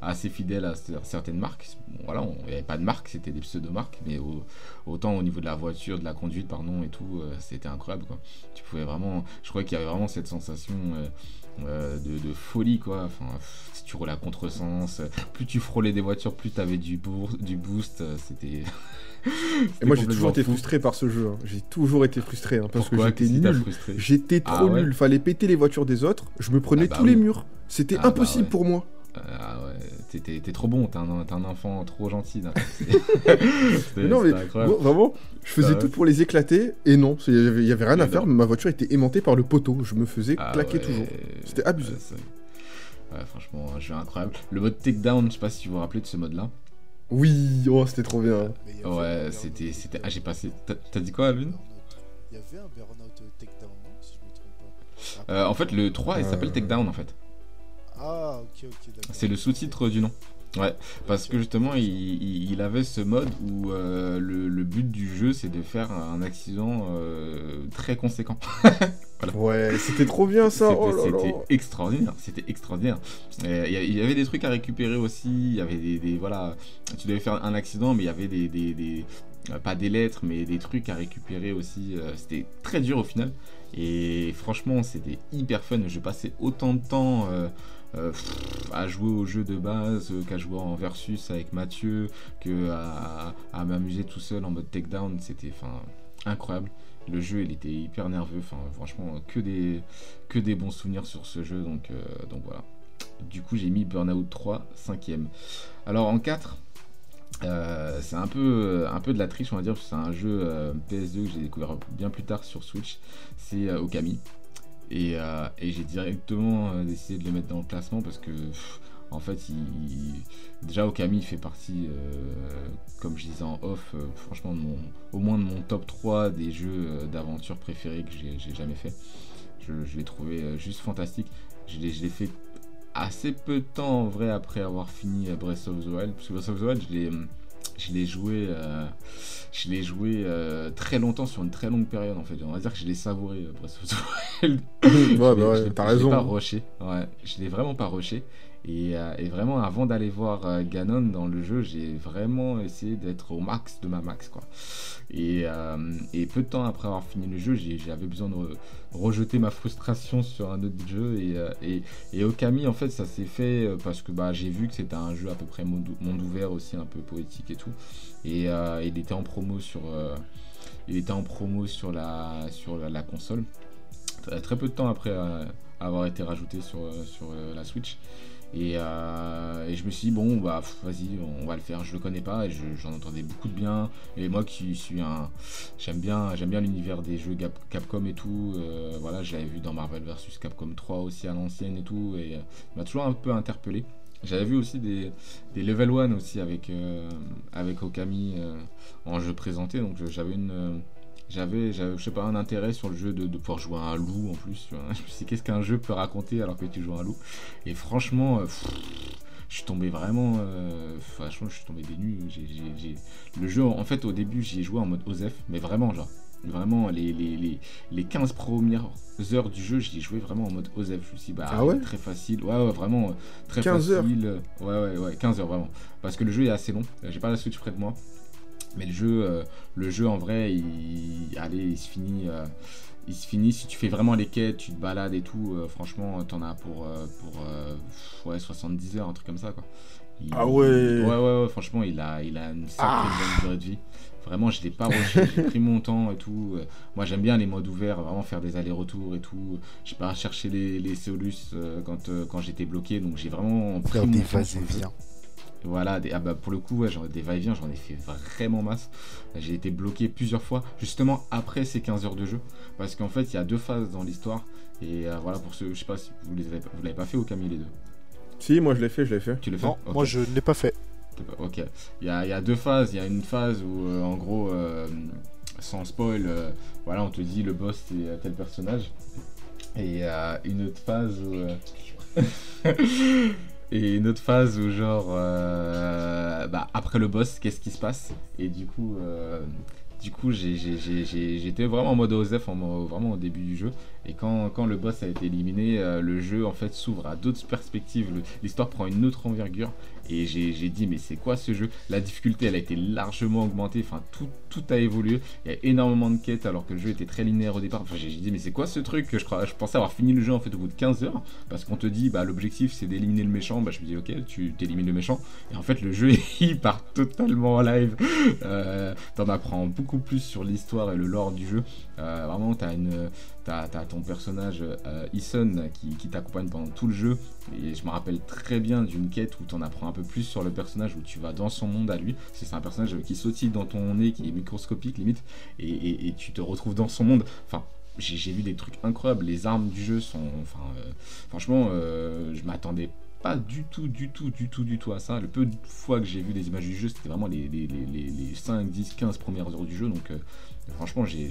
assez fidèles à cer- certaines marques. Bon, voilà, il n'y avait pas de marque, c'était des pseudo-marques, mais au- autant au niveau de la voiture, de la conduite, pardon, et tout, c'était incroyable. Quoi. Tu pouvais vraiment, je crois qu'il y avait vraiment cette sensation. Euh, de, de folie quoi. Enfin, pff, si tu roulais à contresens, euh, plus tu frôlais des voitures, plus tu avais du, du boost. euh, C'était. Et moi, j'ai toujours été frustré par ce jeu. hein. J'ai toujours été frustré hein, parce Pourquoi? que j'étais t'a nul. J'étais Ah trop ouais? nul. Fallait péter les voitures des autres. Je me prenais Ah bah tous les murs. C'était Ah bah impossible ouais. pour moi. Ah ouais, t'es- trop bon, t'es un, enfant trop gentil. Mais non, mais c'était incroyable. moi, vraiment, je faisais tout pour les éclater. Et non, il y avait, y avait rien Mais à faire. non. Ma voiture était aimantée par le poteau. Je me faisais Ah claquer ouais, toujours. C'était abusé. ouais, franchement, un jeu incroyable. Le mode takedown, je sais pas si vous vous rappelez de ce mode-là. Oui, oh, c'était trop bien. Mais Ouais, c'était. c'était... Ah, j'ai passé. T'as dit quoi, Lune. Il y avait un Burnout Takedown, Si je me trompe pas. Euh, En fait, le 3, il s'appelle Euh. Takedown en fait. Ah, ok, ok, d'accord. C'est le sous-titre du nom. Ouais, parce que justement, il, avait ce mode où euh, le, le but du jeu, c'est de faire un accident euh, très conséquent. Ouais, c'était trop bien ça. C'était Oh c'était extraordinaire, c'était extraordinaire. Et Il y avait des trucs à récupérer aussi, il y avait des, des- voilà, tu devais faire un accident, mais il y avait des, des, des- euh, pas des lettres, mais des trucs à récupérer aussi. C'était très dur au final. Et franchement, c'était hyper fun. Je passais autant de temps euh, euh, à jouer au jeu de base euh, qu'à jouer en versus avec Mathieu, que m'amuser tout seul en mode takedown. C'était incroyable. Le jeu, il était hyper nerveux. Franchement, que des, que des bons souvenirs sur ce jeu. Donc, euh, donc voilà. Du coup, j'ai mis Burnout 3, 5ème. Alors en 4, euh, c'est un peu, un peu de la triche, on va dire. C'est un jeu euh, PS2 que j'ai découvert bien plus tard sur Switch. C'est Okami. Et, euh, et j'ai directement euh, décidé de le mettre dans le classement parce que. en fait, il, il- déjà Okami fait partie, euh, comme je disais en off, franchement, au moins de mon top 3 des jeux d'aventure préférés que j'ai jamais fait. Je, je l'ai trouvé juste fantastique. Je l'ai fait assez peu de temps en vrai après avoir fini Breath of the Wild. Parce que Breath of the Wild, je l'ai, hum, je l'ai joué, euh, je l'ai joué euh, très longtemps sur une très longue période en fait. On va dire que je l'ai savouré euh, the Wild. ouais, bah ouais, t'as je l'ai raison. pas rushé. Ouais, je l'ai vraiment pas rushé. Et, euh, et vraiment, avant d'aller voir euh, Ganon dans le jeu, j'ai vraiment essayé d'être au max de ma max, quoi. Et, euh, peu de temps après avoir fini le jeu, j'avais besoin de re- rejeter ma frustration sur un autre jeu. Et, Okami, en fait, ça s'est fait parce que bah, j'ai vu que c'était un jeu à peu près monde, ouvert aussi, un peu poétique et tout. Et il était en promo sur, il était en promo sur la, sur la, la console. Très- peu de temps après avoir été rajouté sur, sur la Switch. Et, euh, et je me suis dit, bon, bah vas-y, on va le faire. Je le connais pas et je- j'en entendais beaucoup de bien. Et moi qui suis un. J'aime bien, bien l'univers des jeux Cap- Capcom et tout. euh, voilà, je l'avais vu dans Marvel vs Capcom 3 aussi à l'ancienne et tout. Et euh, il m'a toujours un peu interpellé. J'avais vu aussi des, level 1 aussi avec, avec Okami en jeu présenté. Donc j'avais une. Euh, j'avais, je sais pas, un intérêt sur le jeu de, de pouvoir jouer à un loup en plus. tu vois. Je me suis dit, qu'est-ce qu'un jeu peut raconter alors que tu joues à un loup? Et franchement, euh, pff, je suis tombé vraiment. euh, franchement, je suis tombé des nues. Le jeu, en fait, au début, j'y ai joué en mode OZEF, mais vraiment, genre. Vraiment, les, les, les, les 15 premières heures du jeu, j'y ai joué vraiment en mode OZEF. Je me suis dit, bah, Ah ouais? très facile. Ouais, ouais, vraiment, euh, très 15 heures? facile. Ouais, ouais, ouais, 15 heures, vraiment. Parce que le jeu est assez long. J'ai pas la Switch près de moi. Mais le jeu, euh, le jeu en vrai, il, allez, il se finit. euh, il se finit si tu fais vraiment les quêtes, tu te balades et tout. euh, franchement, t'en as pour, euh, pour euh, ouais, 70 heures, un truc comme ça quoi. Il- Ah ouais. Ouais, ouais, ouais, franchement, il a, il a une sacrée bonne durée de vie. Vraiment, je l'ai pas rushé, j'ai pris mon temps et tout. Moi, j'aime bien les modes ouverts, vraiment faire des allers-retours et tout. J'ai pas cherché les, les Solus euh, quand, euh, quand j'étais bloqué, donc j'ai vraiment pris mon des temps Voilà, des, ah bah pour le coup, ouais, genre, des va-et-vient, j'en ai fait vraiment masse. J'ai été bloqué plusieurs fois, justement après ces 15 heures de jeu. Parce qu'en fait, il y a deux phases dans l'histoire. Et euh, voilà, pour ceux, je sais pas si vous les avez, pas- vous l'avez pas fait au Camille les deux? Si, moi je l'ai fait, je l'ai fait. Tu le fais Non, moi je ne l'ai pas fait. Ok. Il y a, il y a deux phases. Il y a une phase où, euh, en gros, euh, sans spoil, euh, voilà, on te dit le boss c'est tel personnage. Et euh, une autre phase où. Et une autre phase où, genre, euh, bah, après le boss, qu'est-ce qui se passe? Et du coup, euh, du coup j'étais vraiment en mode mo- vraiment au début du jeu. Et quand, quand le boss a été éliminé, euh, le jeu en fait s'ouvre à d'autres perspectives. L'histoire prend une autre envergure. Et j'ai dit, mais c'est quoi ce jeu? La difficulté, elle a été largement augmentée. Enfin, tout, tout a évolué. Il y a énormément de quêtes alors que le jeu était très linéaire au départ. Enfin, j'ai dit, mais c'est quoi ce truc? Je, je pensais avoir fini le jeu en fait au bout de 15 heures. Parce qu'on te dit, bah, l'objectif c'est d'éliminer le méchant. Bah, je me dis, ok, tu t'élimines le méchant. Et en fait, le jeu, il part totalement en live. Euh, T'en apprends beaucoup plus sur l'histoire et le lore du jeu. Euh, vraiment, t'as une. T'as ton personnage euh, qui, t'accompagne pendant tout le jeu et je me rappelle très bien d'une quête où t'en apprends un peu plus sur le personnage où tu vas dans son monde à lui. C'est un personnage qui sautille dans ton nez, qui est microscopique limite et, tu te retrouves dans son monde. Enfin, j'ai vu des trucs incroyables. Les armes du jeu sont, enfin, euh, franchement, euh, je m'attendais pas du tout, du tout, du tout, du tout à ça. Le peu de fois que j'ai vu des images du jeu, c'était vraiment les, les, les, les- les 5, 10, 15 premières heures du jeu. Donc, euh, franchement, j'ai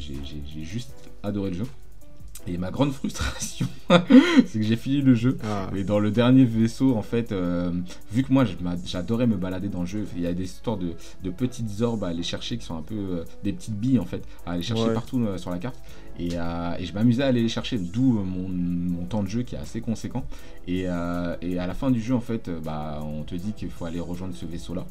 juste adoré le jeu. Et ma grande frustration, c'est que j'ai fini le jeu. Ah, Et dans le dernier vaisseau, en fait, euh, vu que moi j'adorais me balader dans le jeu, il y a des histoires de, de petites orbes à aller chercher qui sont un peu euh, des petites billes en fait, à aller chercher Ouais. partout euh, sur la carte. Et, et je m'amusais à aller les chercher, d'où mon, mon temps de jeu qui est assez conséquent. Et, et à la fin du jeu, en fait, bah, on te dit qu'il faut aller rejoindre ce vaisseau-là.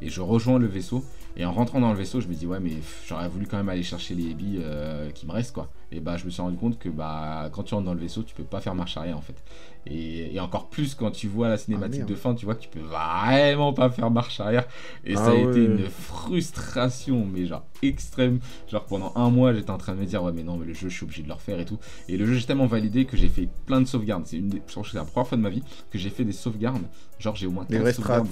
Et je rejoins le vaisseau. Et en rentrant dans le vaisseau, je me dis, ouais, mais j'aurais voulu quand même aller chercher les billes euh, qui me restent, quoi. Et bah, je me suis rendu compte que bah, quand tu rentres dans le vaisseau, tu peux pas faire marche arrière, en fait. Et, et encore plus quand tu vois la cinématique merde. de fin, tu vois que tu peux vraiment pas faire marche arrière. Et ça Ah a été ouais. une frustration, mais genre extrême. Genre pendant un mois, j'étais en train de me dire, ouais, mais non, mais le jeu, je suis obligé de le refaire et tout. Et le jeu, j'ai tellement validé que j'ai fait plein de sauvegardes. C'est une des, je pense que c'est la première fois de ma vie que j'ai fait des sauvegardes. Genre, j'ai au moins les 15 vrais strats. sauvegardes.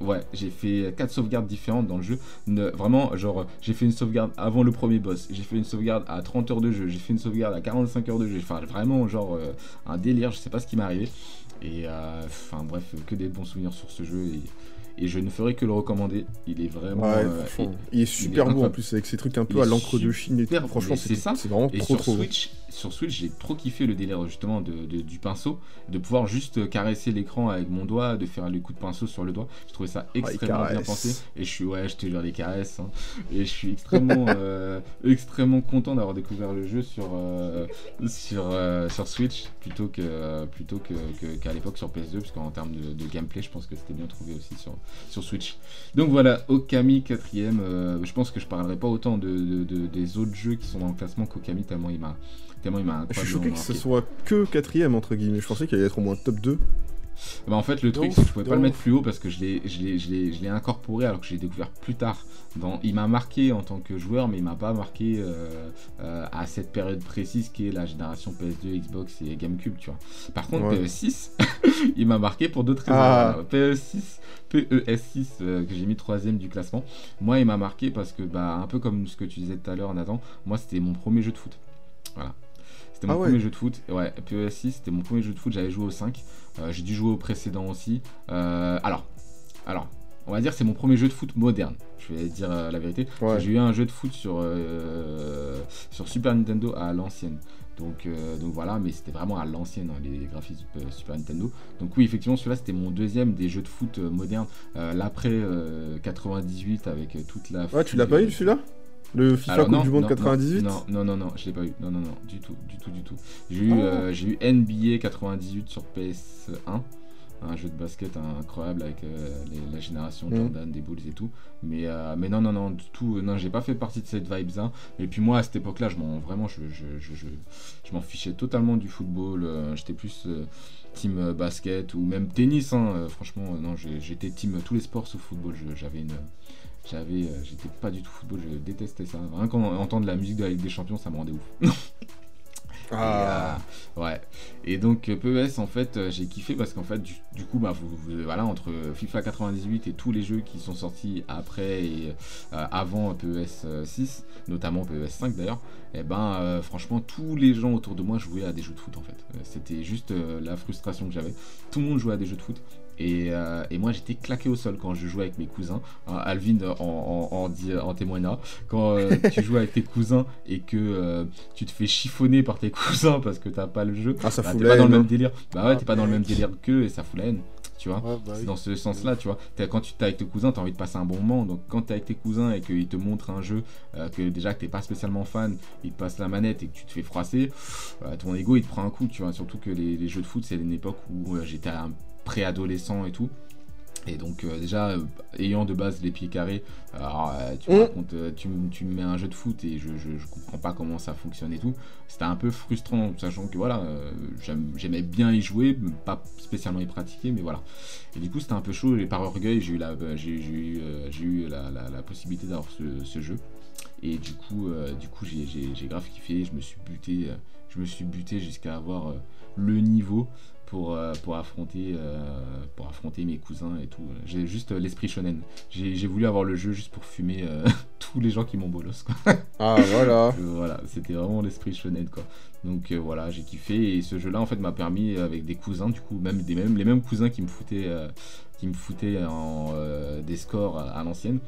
Ouais, j'ai fait 4 sauvegardes différentes dans le jeu. Ne- vraiment, genre, j'ai fait une sauvegarde avant le premier boss, j'ai fait une sauvegarde à 30 heures de jeu, j'ai fait une sauvegarde à 45 heures de jeu. Enfin, vraiment, genre, euh, un délire, je sais pas ce qui m'est arrivé. Et euh, enfin, bref, que des bons souvenirs sur ce jeu. Et, et je ne ferai que le recommander. Il est vraiment. Ouais, euh. Il est super beau en plus avec ces trucs un Il peu à l'encre de Chine et tout. Franchement, c'est c'est ça. c'est vraiment Et trop sur trop. beau. Sur Switch, j'ai trop kiffé le délire justement de, de- du pinceau, de pouvoir juste caresser l'écran avec mon doigt, de faire les coups de pinceau sur le doigt. Je trouvais ça extrêmement bien pensé. Et je suis, ouais, je te jure, les caresses. hein. Et je suis extrêmement, euh, extrêmement content d'avoir découvert le jeu sur, euh, sur, euh, sur Switch plutôt que plutôt que, que- qu'à l'époque sur PS2, parce qu'en termes de, de gameplay, je pense que c'était bien trouvé aussi sur, sur Switch. Donc voilà, Okami 4ème. je pense que je parlerai pas autant de- des autres jeux qui sont dans le classement qu'Okami, tellement il m'a tellement il m'a Je suis choqué que ce soit que quatrième entre guillemets. Je pensais qu'il allait être au moins top 2. Bah, en fait, le truc, c'est que je pouvais pas le mettre plus haut parce que je l'ai, je l'ai, je l'ai, je l'ai incorporé alors que j'ai découvert plus tard. Dans, il m'a marqué en tant que joueur, mais il m'a pas marqué euh, euh, à cette période précise qui est la génération PS2, Xbox et GameCube, tu vois. Par contre, Ouais. PS6, il m'a marqué pour d'autres raisons. Ah. Euh, PS6, PES6 euh, que j'ai mis troisième du classement. Moi, il m'a marqué parce que, bah, un peu comme ce que tu disais tout à l'heure, Nathan, moi, c'était mon premier jeu de foot. Voilà. C'était mon Ah ouais. premier jeu de foot. Ouais, PES6, c'était mon premier jeu de foot. J'avais joué au 5. Euh, j'ai dû jouer au précédent aussi. Euh, alors, alors, on va dire c'est mon premier jeu de foot moderne. Je vais dire euh, la vérité. Ouais. J'ai eu un jeu de foot sur, sur Super Nintendo à l'ancienne. Donc, donc voilà, mais c'était vraiment à l'ancienne, hein, les graphismes Super Nintendo. Donc oui, effectivement, celui-là, c'était mon deuxième des jeux de foot modernes. L'après euh, 98 avec toute la... Ouais, tu l'as pas eu celui-là? Le FIFA alors, Coupe non, du Monde non, 98 Non, non, non, non, je l'ai pas eu. Non, non, non, du tout, du tout, du tout. J'ai eu, Ah. euh, j'ai eu NBA 98 sur PS1, un jeu de basket incroyable avec euh, les- la génération Mm. Jordan, des Bulls et tout. Mais, euh, mais non, non, non, du tout. Non, j'ai pas fait partie de cette vibe là. Et puis moi, à cette époque-là, je m'en vraiment, je, je, je, je, je m'en fichais totalement du football. J'étais plus team basket ou même tennis. hein, franchement, non, j'étais team tous les sports sauf football. J'avais une j'avais, euh, j'étais pas du tout football, je détestais ça. Rien qu'en entendre la musique de la Ligue des Champions, ça me rendait ouf. Ah, Et, euh, ouais. Et donc euh, PES en fait, euh, j'ai kiffé parce qu'en fait, du, du coup, bah, vous, vous- voilà, entre FIFA 98 et tous les jeux qui sont sortis après et euh, avant PES 6, notamment PES 5 d'ailleurs, et ben euh, franchement, tous les gens autour de moi jouaient à des jeux de foot en fait. C'était juste la frustration que j'avais. Tout le monde jouait à des jeux de foot. Et, euh, et moi j'étais claqué au sol quand je jouais avec mes cousins. Hein, Alvin en, en, en, dit- en témoignera. Quand euh, tu joues avec tes cousins et que euh, tu te fais chiffonner par tes cousins parce que t'as pas le jeu, Ah, ça bah, fout t'es la pas dans le même délire. Bah ouais, Ah, t'es pas dans le même délire qu'eux et ça fout la haine. Tu vois Ouais, bah c'est oui. dans ce sens-là, tu vois. Quand tu t'es avec tes cousins, t'as envie de passer un bon moment. Donc quand t'es avec tes cousins et qu'ils te montrent un jeu que déjà que t'es pas spécialement fan, ils te passent la manette et que tu te fais froisser, euh, ton ego il te prend un coup, tu vois. Surtout que les, les jeux de foot, c'est une époque où j'étais un préadolescent et tout. Et donc euh, déjà, euh, ayant de base les pieds carrés, alors, euh, tu, Mm. me racontes, euh, tu, tu me mets un jeu de foot et je, je, je comprends pas comment ça fonctionne et tout. C'était un peu frustrant, sachant que voilà, j'aimais bien y jouer, pas spécialement y pratiquer, mais voilà. Et du coup, c'était un peu chaud et par orgueil, j'ai eu la, j'ai, eu, eu la, la- la possibilité d'avoir ce, ce jeu. Et du coup, du coup j'ai, grave kiffé, je me suis buté, je me suis buté jusqu'à avoir le niveau pour, euh, pour, affronter, euh, pour affronter mes cousins et tout. J'ai juste euh, l'esprit shonen. J'ai, voulu avoir le jeu juste pour fumer tous les gens qui m'ont bolos. Quoi. Ah, voilà. Voilà, c'était vraiment l'esprit shonen quoi. Donc euh, voilà, j'ai kiffé et ce jeu-là en fait m'a permis avec des cousins du coup, même des mêmes les mêmes cousins qui me foutaient euh, qui me foutaient en euh, des scores à, à l'ancienne.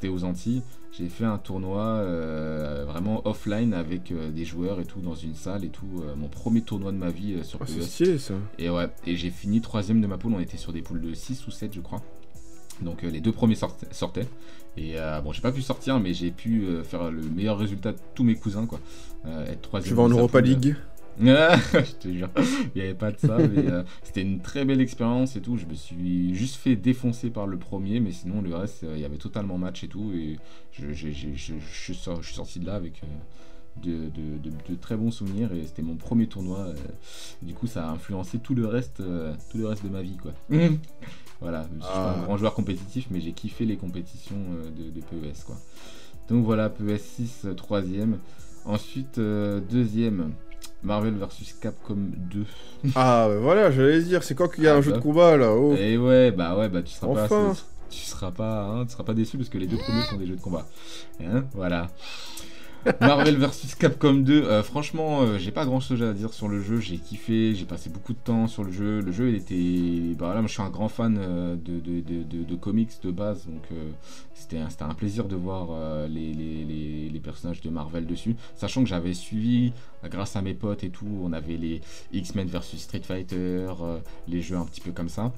C'était aux Antilles. J'ai fait un tournoi euh, vraiment offline avec euh, des joueurs et tout dans une salle et tout. euh, mon premier tournoi de ma vie sur Ah, c'est stylé ça. Et ouais, et j'ai fini troisième de ma poule. On était sur des poules de 6 ou 7, je crois. Donc les deux premiers sortaient. sortaient. Et bon, j'ai pas pu sortir, mais j'ai pu faire le meilleur résultat de tous mes cousins, quoi. Être troisième. Tu vas en Europa poule. League? je te jure, il n'y avait pas de ça. mais, euh, c'était une très belle expérience et tout. Je me suis juste fait défoncer par le premier, mais sinon le reste, euh, il y avait totalement match et tout. Et je, suis sor- je suis sorti de là avec euh, de, de- de- de très bons souvenirs et c'était mon premier tournoi. euh, du coup, ça a influencé tout le reste, euh, tout le reste de ma vie, quoi. voilà, je suis pas Ah. un grand joueur compétitif, mais j'ai kiffé les compétitions euh, de, PES, quoi. Donc voilà, PES 6, euh, troisième. Ensuite, deuxième, Marvel vs Capcom 2. Ah, bah voilà, j'allais dire, c'est quand qu'il y a Ah, un jeu bah. de combat là oh. Et ouais, bah ouais, bah tu seras pas Enfin. assez- tu seras pas, hein, tu seras pas déçu parce que les deux premiers sont des jeux de combat. Hein, voilà. Marvel vs Capcom 2, euh, franchement, euh, j'ai pas grand chose à dire sur le jeu. J'ai kiffé, j'ai passé beaucoup de temps sur le jeu. Le jeu, était. Bah là, moi, je suis un grand fan euh, de, comics de base, donc c'était un, un plaisir de voir les, les, personnages de Marvel dessus. Sachant que j'avais suivi, grâce à mes potes et tout, on avait les X-Men versus Street Fighter, les jeux un petit peu comme ça.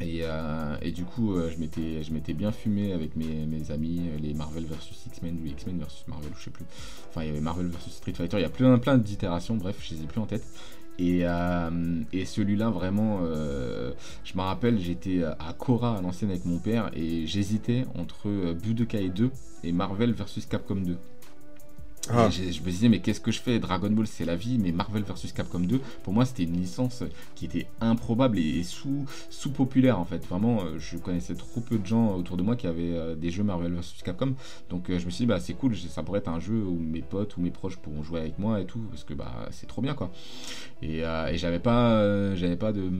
Et, euh, et du coup, euh, je m'étais bien fumé avec mes, amis, les Marvel versus X-Men ou X-Men versus Marvel, je sais plus. Enfin, il y avait Marvel versus Street Fighter, il y a plein, plein d'itérations, bref, je les ai plus en tête. Et, euh, et celui-là, vraiment, je me rappelle, j'étais à Cora à l'ancienne avec mon père et j'hésitais entre Budokai 2 et Marvel versus Capcom 2. Ah. Je me disais, mais qu'est-ce que je fais Dragon Ball, c'est la vie, mais Marvel vs Capcom 2, pour moi, c'était une licence qui était improbable et, et sous, sous-populaire en fait. Vraiment, euh, je connaissais trop peu de gens autour de moi qui avaient euh, des jeux Marvel vs Capcom. Donc, euh, je me suis dit, bah, c'est cool, ça pourrait être un jeu où mes potes ou mes proches pourront jouer avec moi et tout, parce que bah, c'est trop bien quoi. Et, et j'avais pas, j'avais pas de.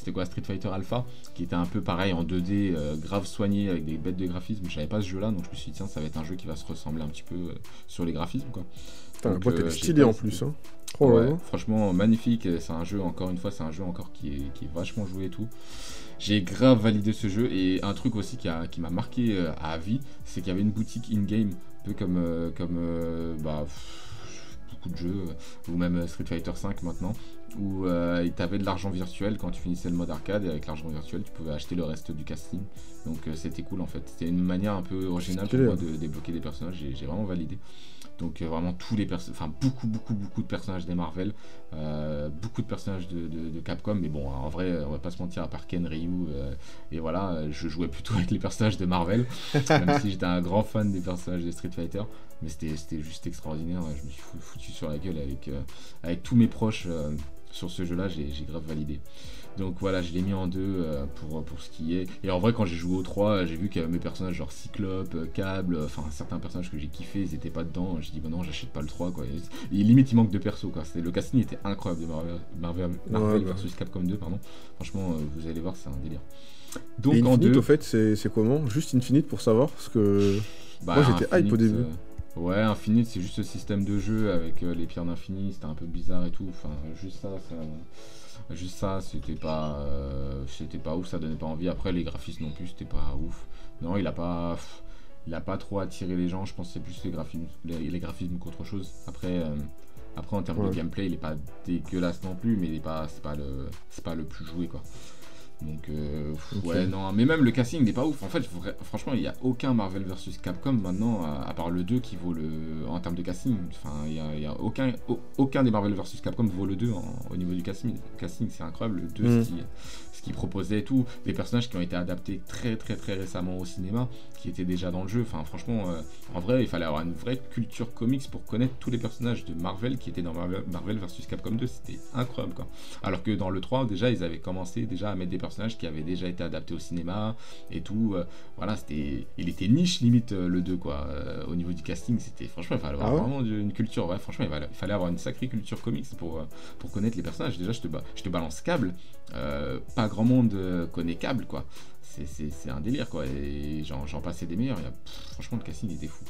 C'était quoi Street Fighter Alpha qui était un peu pareil en 2D, euh, grave soigné avec des bêtes de graphisme. J'avais pas ce jeu là donc je me suis dit tiens ça va être un jeu qui va se ressembler un petit peu euh, sur les graphismes quoi. Putain, la Donc, boîte euh, est stylée en plus. Hein. Oh Ouais, franchement magnifique, c'est un jeu encore une fois, c'est un jeu encore qui est, qui est vachement joué et tout. J'ai grave validé ce jeu et un truc aussi qui m'a marqué à vie, c'est qu'il y avait une boutique in-game, un peu comme, comme bah, pff, beaucoup de jeux, euh, ou même Street Fighter 5 maintenant, où euh, tu avais de l'argent virtuel quand tu finissais le mode arcade et avec l'argent virtuel tu pouvais acheter le reste du casting. Donc euh, c'était cool en fait, c'était une manière un peu originale pour moi hein. de débloquer des personnages, j'ai vraiment validé. Donc euh, vraiment tous les personnages, enfin beaucoup beaucoup beaucoup de personnages des Marvel, euh, beaucoup de personnages de, de- de Capcom, mais bon en vrai on va pas se mentir à part Ken Ryu euh, et voilà, euh, je jouais plutôt avec les personnages de Marvel, même si j'étais un grand fan des personnages de Street Fighter, mais c'était juste extraordinaire, je me suis fou- foutu sur la gueule avec, euh, avec tous mes proches euh, sur ce jeu là, j'ai grave validé. Donc voilà, je l'ai mis en deux euh, pour, pour ce qui est. Et en vrai, quand j'ai joué au 3, euh, j'ai vu qu'il y avait mes personnages genre Cyclope, Cable, enfin certains personnages que j'ai kiffé, ils étaient pas dedans. J'ai dit, bah non, j'achète pas le 3 quoi. Et, limite, il manque de perso quoi. Le casting était incroyable de Marvel, Marvel, Marvel versus Capcom 2, pardon. Franchement, vous allez voir, c'est un délire. Donc Et en Infinite, deux, au fait, c'est comment Juste Infinite pour savoir Parce que. bah, moi, j'étais hype au début. Ouais, Infinite, c'est juste ce système de jeu avec euh, les pierres d'infini, c'était un peu bizarre et tout. Enfin, juste ça, ça juste ça, c'était pas, euh, c'était pas ouf, ça donnait pas envie. Après, les graphismes non plus, c'était pas ouf. Non, il a pas, il a pas trop attiré les gens. Je pense que c'est plus les graphismes, les, les graphismes qu'autre chose. Après, euh, après en termes Ouais. de gameplay, il est pas dégueulasse non plus, mais il est pas, c'est pas le, c'est pas le plus joué quoi. Donc, euh, ouais, non, mais même le casting n'est pas ouf. En fait, franchement, il n'y a aucun Marvel vs Capcom maintenant, à, à part le 2 qui vaut le. En termes de casting. Enfin, il y a, y a aucun, au- aucun des Marvel vs Capcom vaut le 2 en- au niveau du casting. casting c'est incroyable. Le 2, Mm. Ce qu'il proposait et tout. Des personnages qui ont été adaptés très, très, très récemment au cinéma, qui étaient déjà dans le jeu. Enfin, franchement, euh, en vrai, il fallait avoir une vraie culture comics pour connaître tous les personnages de Marvel qui étaient dans Marvel, vs Capcom 2. C'était incroyable, quoi. Alors que dans le 3, déjà, ils avaient commencé déjà à mettre des personnages qui avaient déjà été adaptés au cinéma et tout. euh, voilà, c'était, il était niche limite euh, le 2, quoi. Euh, au niveau du casting, c'était franchement, il fallait avoir Ah ouais vraiment une culture. Ouais, franchement, il fallait, il fallait avoir une sacrée culture comics pour, pour connaître les personnages. Déjà, je te, je te balance câble. pas grand monde euh, connaît câble, quoi. C'est, un délire, quoi. Et j'en, passais des meilleurs. Il y a- pff, franchement, le casting était fou.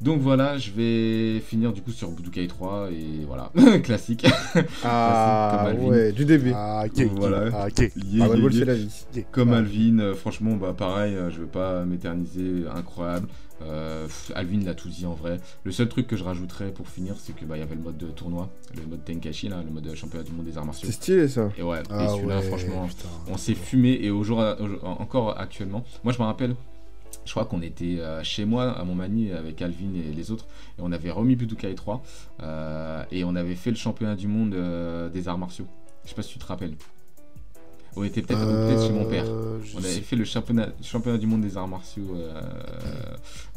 Donc voilà, je vais finir du coup sur Budokai 3 et voilà, classique. Ah comme Alvin. ouais, du début. Ah, ok. Voilà. Ah, ok. Yeah, Dragon yeah, Ball, yeah. c'est la vie. ok. Comme Ah, Alvin, euh, franchement, bah pareil, euh, je veux pas m'éterniser, incroyable. Euh, Alvin l'a tout dit en vrai. Le seul truc que je rajouterais pour finir, c'est que bah il y avait le mode de tournoi, le mode Tenkaichi là, le mode championnat du monde des arts martiaux. C'est stylé ça. Et ouais, et Ah celui-là, ouais, franchement, putain. on s'est fumé et au jour, au jour- encore actuellement. Moi, je me rappelle, je crois qu'on était euh, chez moi à Montmagny avec Alvin et les autres et on avait remis Budokai 3 euh, et on avait fait le championnat du monde euh, des arts martiaux. Je sais pas si tu te rappelles. On était peut-être peut-être chez mon père. Euh, On avait sais- fait le championnat, championnat du monde des arts martiaux euh,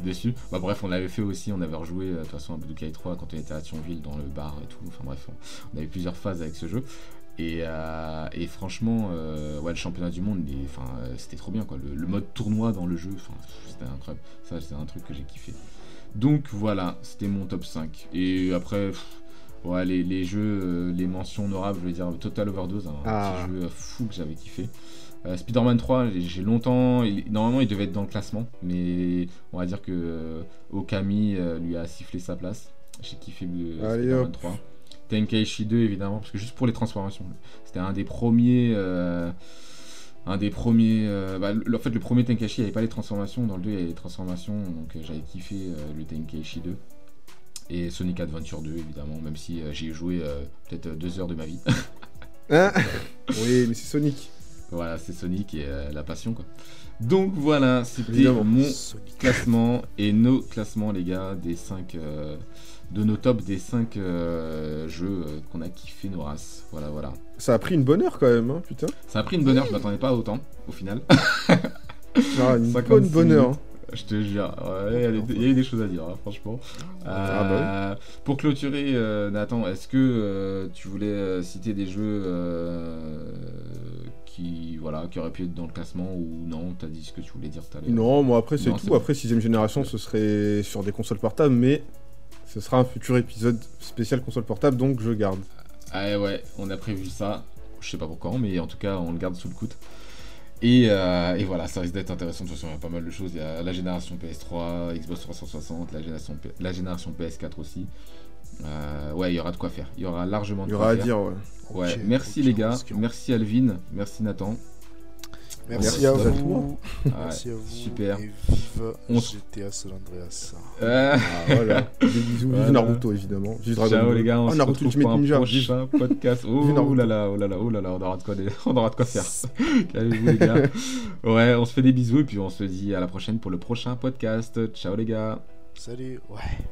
dessus. Bah, bref, on l'avait fait aussi. On avait rejoué euh, de toute façon à Budokai 3 quand on était à Thionville dans le bar et tout. Enfin bref, on, on avait plusieurs phases avec ce jeu. Et, euh, et franchement, euh, ouais, le championnat du monde, euh, c'était trop bien quoi. Le, le mode tournoi dans le jeu, c'était incroyable. Ça, c'est un truc que j'ai kiffé. Donc voilà, c'était mon top 5. Et après, pff, ouais, les, les jeux, euh, les mentions honorables, je vais dire Total Overdose, un Ah. petit jeu euh, fou que j'avais kiffé. Euh, Spider-Man 3, j'ai- longtemps. il- normalement, il devait être dans le classement, mais on va dire que euh, Okami euh, lui a sifflé sa place. J'ai kiffé Spider-Man hop. 3. Tenkaichi 2, évidemment, parce que juste pour les transformations, c'était un des premiers. un des premiers. bah, le- en fait, le premier Tenkaichi, il n'y avait pas les transformations. Dans le 2, il y avait les transformations, donc j'avais kiffé le Tenkaichi 2. Et Sonic Adventure 2, évidemment, même si euh, j'y ai joué euh, peut-être euh, deux heures de ma vie. Hein oui, mais c'est Sonic. Voilà, c'est Sonic et euh, la passion quoi. Donc voilà, c'était mon Sonic. classement et nos classements les gars des 5 de nos tops des 5 jeux euh, qu'on a kiffé nos races. Voilà voilà. Ça a pris une bonne heure quand même, hein, putain. Ça a pris une bonne heure, je m'attendais pas à autant au final. Ah, une 56 bonne bonne heure. Je te jure, ouais, il y a y, eu des choses à dire, hein, franchement. Ah bah Euh, Pour clôturer, euh, Nathan, est-ce que euh, tu voulais citer des jeux qui, voilà, qui auraient pu être dans le classement ou non? T'as dit ce que tu voulais dire tout à l'heure. Non, moi après c'est tout. Après sixième génération, ce serait sur des consoles portables, mais ce sera un futur épisode spécial console portable, donc je garde. Ah ouais, on a prévu ça. Je sais pas pour quand, mais en tout cas, on le garde sous le coude. Et, euh, et voilà, ça risque d'être intéressant. De toute façon, il y a pas mal de choses. Il y a la génération PS3, Xbox 360, la génération, P- la génération PS4 aussi. Euh, ouais, il y aura de quoi faire. Il y aura largement de Il y quoi aura à faire. dire, ouais. Ouais, merci les gars, merci Alvin, merci Nathan. Merci, Merci à à vous. Ouais, Merci à vous. super. Et vive On GTA San Andreas. Euh, Ah, voilà. Des bisous, Voilà. vive Naruto évidemment. Vive Dragon ciao les gars, on oh, se Naruto retrouve pour un Ninja. prochain podcast. Oh, là là, oh là là, oh là là, on aura de quoi, on aura de quoi faire. Calmez-vous les gars. Ouais, on se fait des bisous et puis on se dit à la prochaine pour le prochain podcast. Ciao les gars. Salut. Ouais.